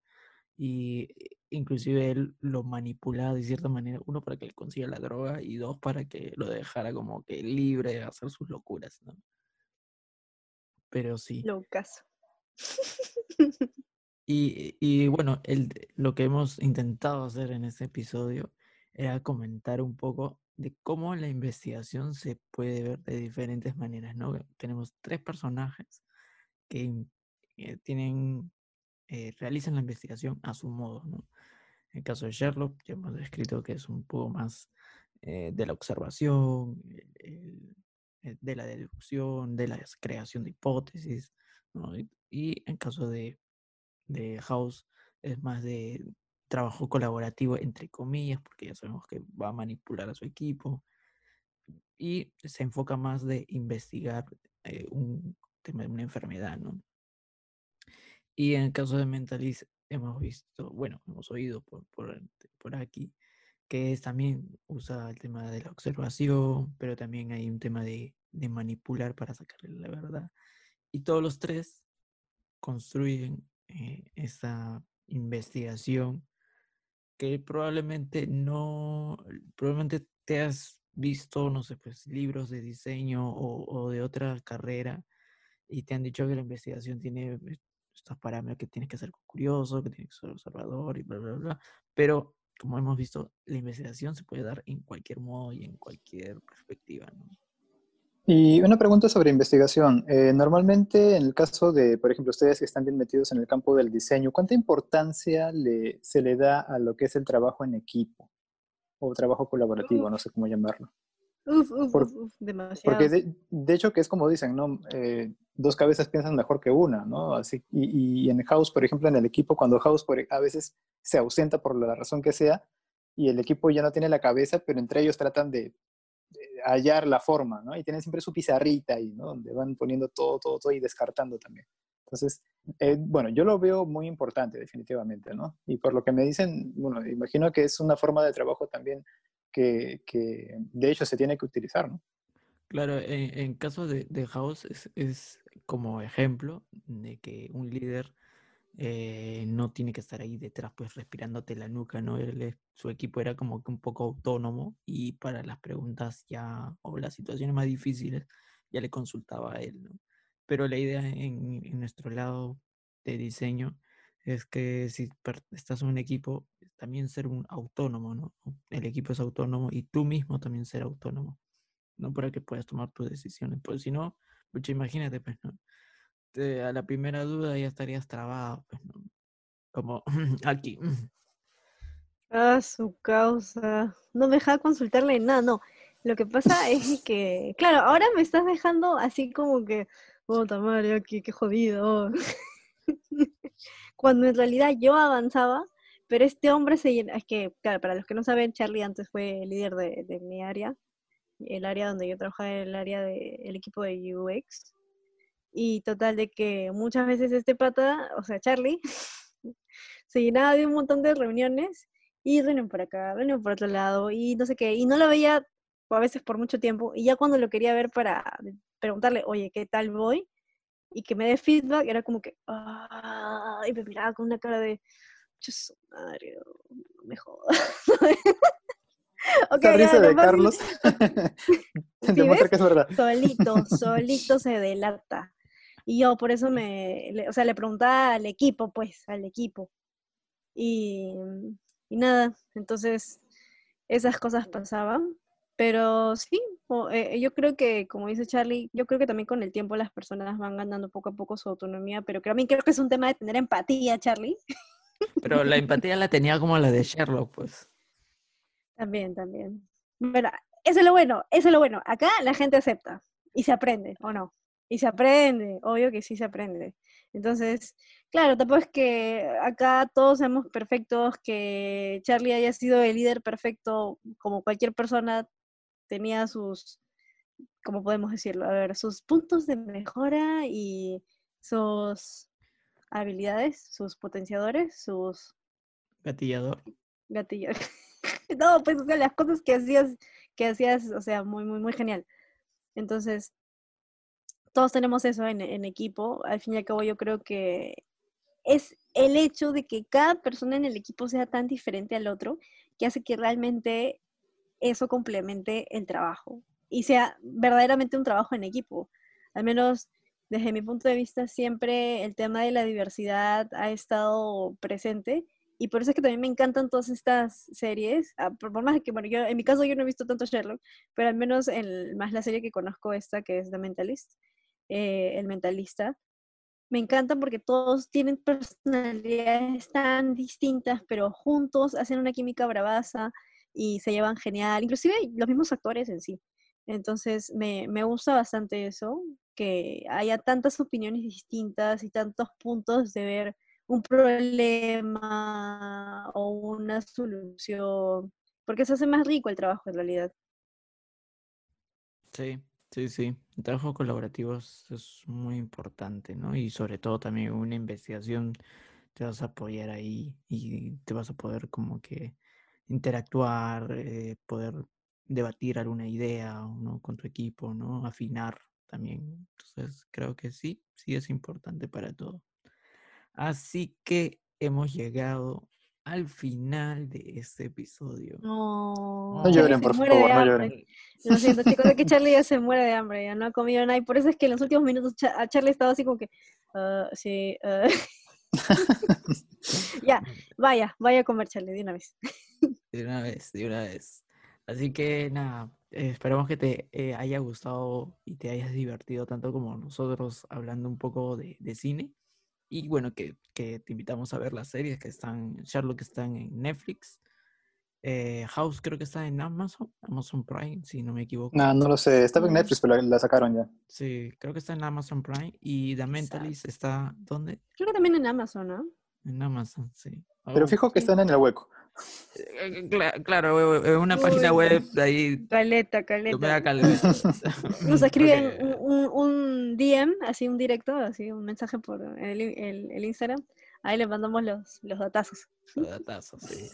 Y eh, inclusive él lo manipulaba de cierta manera, uno para que le consiga la droga y dos para que lo dejara como que libre de hacer sus locuras, ¿no? Pero sí. Lucas. Y, bueno, lo que hemos intentado hacer en este episodio era comentar un poco de cómo la investigación se puede ver de diferentes maneras, ¿no? Tenemos tres personajes que in- eh, tienen, eh, realizan la investigación a su modo, ¿no? En el caso de Sherlock, ya hemos descrito que es un poco más eh, de la observación, de la deducción, de la creación de hipótesis. Y, y en caso de de House es más de trabajo colaborativo, entre comillas, porque ya sabemos que va a manipular a su equipo. Y se enfoca más de investigar eh, un tema de una enfermedad, ¿no? Y en el caso de Mentalist hemos visto, bueno, hemos oído por, por, por aquí, que es, también usa el tema de la observación, pero también hay un tema de, de manipular para sacarle la verdad. Y todos los tres construyen eh, esta investigación que probablemente no, probablemente te has visto, no sé, pues libros de diseño o, o de otra carrera y te han dicho que la investigación tiene eh, estos parámetros que tienes que ser curioso, que tienes que ser observador y bla, bla, bla. Pero, como hemos visto, la investigación se puede dar en cualquier modo y en cualquier perspectiva, ¿no? Y una pregunta sobre investigación. Eh, normalmente, en el caso de, por ejemplo, ustedes que están bien metidos en el campo del diseño, ¿cuánta importancia le, se le da a lo que es el trabajo en equipo o trabajo colaborativo? No sé cómo llamarlo. Uf, uf, Por- uf, uf, demasiado. Porque de, de hecho que es como dicen, ¿no? Eh, dos cabezas piensan mejor que una, ¿no? Así, y, y en House, por ejemplo, en el equipo, cuando House por, a veces se ausenta por la razón que sea, y el equipo ya no tiene la cabeza, pero entre ellos tratan de hallar la forma, ¿no? Y tienen siempre su pizarrita ahí, ¿no? Donde van poniendo todo, todo, todo y descartando también. Entonces, eh, bueno, yo lo veo muy importante, definitivamente, ¿no? Y por lo que me dicen, bueno, imagino que es una forma de trabajo también que, que de hecho se tiene que utilizar, ¿no? Claro, en, en caso de, de House es, es como ejemplo de que un líder eh, no tiene que estar ahí detrás, pues respirándote la nuca, ¿no? Él su equipo era como que un poco autónomo y para las preguntas ya o las situaciones más difíciles ya le consultaba a él, ¿no? Pero la idea en, nuestro lado de diseño es que si estás en un equipo, también ser un autónomo, ¿no? El equipo es autónomo y tú mismo también ser autónomo. ¿no? Para que puedas tomar tus decisiones. Pues si no, pucha, imagínate, pues, ¿no? Te- a la primera duda ya estarías trabado, pues, ¿no? Como aquí. Ah, su causa. No me deja consultarle nada, no. Lo que pasa es que, claro, ahora me estás dejando así como que, puta madre, aquí, qué jodido. Cuando en realidad yo avanzaba, pero este hombre se llena, es que, claro, para los que no saben, Charlie antes fue el líder de, de mi área, el área donde yo trabajaba, el área del equipo de UX. Y total de que muchas veces este pata, o sea, Charlie, se llenaba de un montón de reuniones y reunión por acá, reunión por otro lado, y no sé qué, y no lo veía a veces por mucho tiempo, y ya cuando lo quería ver para preguntarle, oye, ¿qué tal voy? Y que me dé feedback, era como que, ah, y me miraba con una cara de, "Chus, madre, no me jodas. Ok, Esa ya, risa de lo más- Carlos ¿Sí demuestra ves? que es verdad. solito, solito se delata. Y yo por eso me, le- o sea, le preguntaba al equipo, pues, al equipo. Y, y nada, entonces esas cosas pasaban. Pero sí, eh, yo creo que, como dice Charlie, yo creo que también con el tiempo las personas van ganando poco a poco su autonomía, pero mí creo que es un tema de tener empatía, Charlie. Pero la empatía la tenía como la de Sherlock, pues. También, también. Bueno, eso es lo bueno, eso es lo bueno. Acá la gente acepta y se aprende, ¿o no? Y se aprende, obvio que sí se aprende. Entonces, claro, tampoco es que acá todos seamos perfectos, que Charlie haya sido el líder perfecto, como cualquier persona tenía sus, ¿cómo podemos decirlo? A ver, sus puntos de mejora y sus habilidades, sus potenciadores, sus Gatillador. gatillos. no, pues, o sea, las cosas que hacías, que hacías, o sea, muy, muy, muy genial. Entonces, todos tenemos eso en, en equipo. Al fin y al cabo, yo creo que es el hecho de que cada persona en el equipo sea tan diferente al otro que hace que realmente eso complemente el trabajo y sea verdaderamente un trabajo en equipo. Al menos desde mi punto de vista, siempre el tema de la diversidad ha estado presente y por eso es que también me encantan todas estas series. ah, Por más que, bueno, yo en mi caso yo no he visto tanto Sherlock, pero al menos en, más la serie que conozco esta, que es The Mentalist, eh, El Mentalista, me encantan porque todos tienen personalidades tan distintas, pero juntos hacen una química bravaza y se llevan genial, inclusive los mismos actores en sí. Entonces me, me gusta bastante eso, que haya tantas opiniones distintas y tantos puntos de ver un problema o una solución, porque se hace más rico el trabajo en realidad. Sí, sí, sí. El trabajo colaborativo es, muy importante, ¿no? Y sobre todo también una investigación te vas a apoyar ahí y te vas a poder como que interactuar, eh, poder debatir alguna idea, ¿no? Con tu equipo, ¿no? Afinar también. Entonces, creo que sí, sí es importante para todo. Así que hemos llegado al final de este episodio. No, No lloren, por favor, no lloren. Lo siento, chicos, es que Charlie ya se muere de hambre, ya no ha comido nada. Y por eso es que en los últimos minutos a Charlie estaba así como que, "Ah, sí, ah". ya, vaya, vaya a comer Charlie de una vez. De una vez, de una vez. Así que nada, eh, esperamos que te eh, haya gustado y te hayas divertido tanto como nosotros hablando un poco de, de cine. Y bueno, que, que te invitamos a ver las series que están, Sherlock están en Netflix. eh, House creo que está en Amazon, Amazon Prime, si no me equivoco. No, no lo sé. Estaba en. Netflix, pero la, la sacaron ya. Sí, creo que está en Amazon Prime. Y The Mentalist está, ¿dónde? Creo que también en Amazon, ¿no? En Amazon, sí. Pero Oh, fijo que sí. están en el hueco. Eh, cla- Claro, eh, eh, una página Uy, web de ahí. Caleta, lo me da caleta. caleta. Nos escriben un, DM, así un directo, así un mensaje por el, i- el- el Instagram. Ahí le mandamos los, los datazos. Los datazos, sí.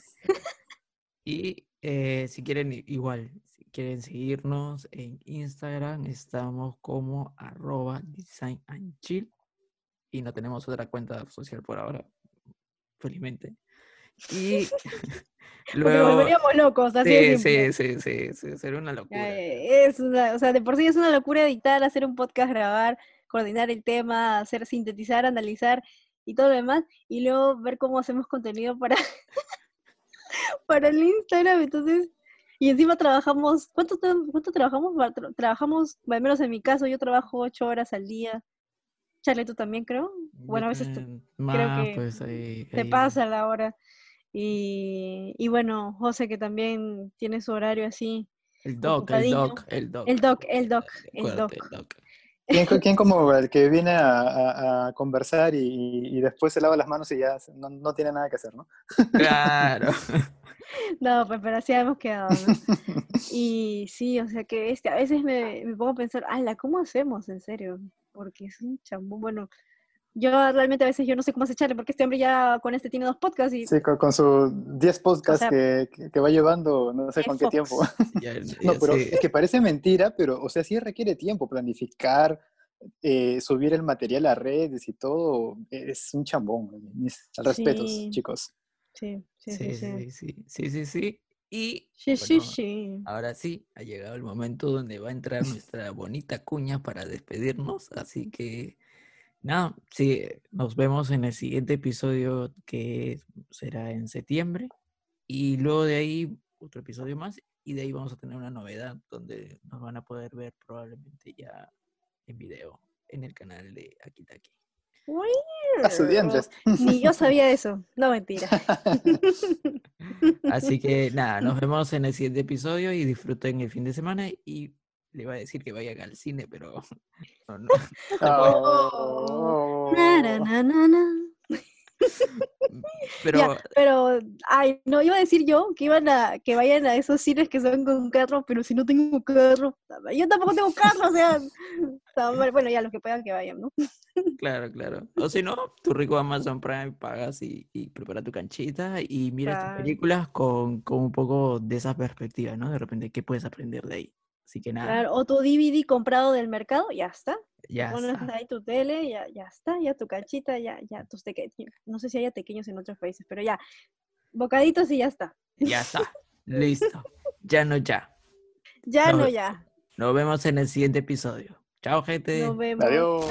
Y eh, si quieren, igual, si quieren seguirnos en Instagram, estamos como arroba design and chill. Y no tenemos otra cuenta social por ahora, felizmente. Y Porque luego... volveríamos locos, así de Sí, sí, sí, sí, sí, sería una locura. Es una, o sea, de por sí es una locura editar, hacer un podcast, grabar, coordinar el tema, hacer sintetizar, analizar y todo lo demás, y luego ver cómo hacemos contenido para, para el Instagram, entonces, y encima trabajamos, ¿cuánto, cuánto trabajamos? Trabajamos, al menos en mi caso, yo trabajo ocho horas al día. Charlie, tú también creo. Bueno, a veces tú- Depende- más, que pues ahí, te pasa la hora. Y, y bueno, José que también tiene su horario así. El doc, el doc, el doc. El doc, el doc, el doc. Acuérdate, el doc. ¿Quién, quién como el que viene a, a- a conversar y, después se lava las manos y ya no, no tiene nada que hacer, ¿no? Claro. No, pues pero así hemos quedado, ¿no? Y sí, o sea que este, a veces me, me pongo a pensar, ala, ¿cómo hacemos en serio? Porque es un chambón. Bueno, yo realmente a veces yo no sé cómo hace Charlie, porque este hombre ya con este tiene dos podcasts y Sí, con, con sus 10 podcasts sea, que, que- va llevando, no sé con qué tiempo. Ya- No, pero sí. es que parece mentira, pero, o sea, sí requiere tiempo, planificar, eh, subir el material a redes y todo, es un chambón. mis respetos, Sí. chicos. Sí, sí, Sí, sí, sí. sí, sí, sí, sí, sí. Y Sí, sí, bueno, sí. ahora sí, ha llegado el momento donde va a entrar nuestra bonita cuña para despedirnos. Así que, nada, sí, nos vemos en el siguiente episodio que será en septiembre. Y luego de ahí, otro episodio más. Y de ahí vamos a tener una novedad donde nos van a poder ver probablemente ya en video en el canal de Akitaki. Ni yo sabía eso. No, mentira. Así que nada, nos vemos en el siguiente episodio y disfruten el fin de semana. Y le iba a decir que vayan al cine, pero no, no. Oh. Na, na, na, na, na. Pero Ya, pero, ay, no, iba a decir yo que iban a, que vayan a esos cines que son con carro, pero si no tengo carro, yo tampoco tengo carro, o sea, bueno, ya los que puedan que vayan, ¿no? claro, claro. O si no, tu rico Amazon Prime pagas y, y prepara tu canchita y miras tus películas con, con un poco de esa perspectiva, ¿no? De repente, ¿qué puedes aprender de ahí? Así que nada, Claro, o tu DVD comprado del mercado, ya está. ya Pones está. ahí tu tele, ya, ya está, ya tu canchita, ya, ya, tus pequeños. No sé si haya pequeños en otros países, pero ya, bocaditos y ya está. Ya está. Listo. Ya no ya. Ya No, no, ya. Nos vemos en el siguiente episodio. Chao, gente. Nos vemos. Adiós.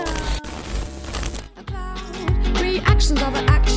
Chao.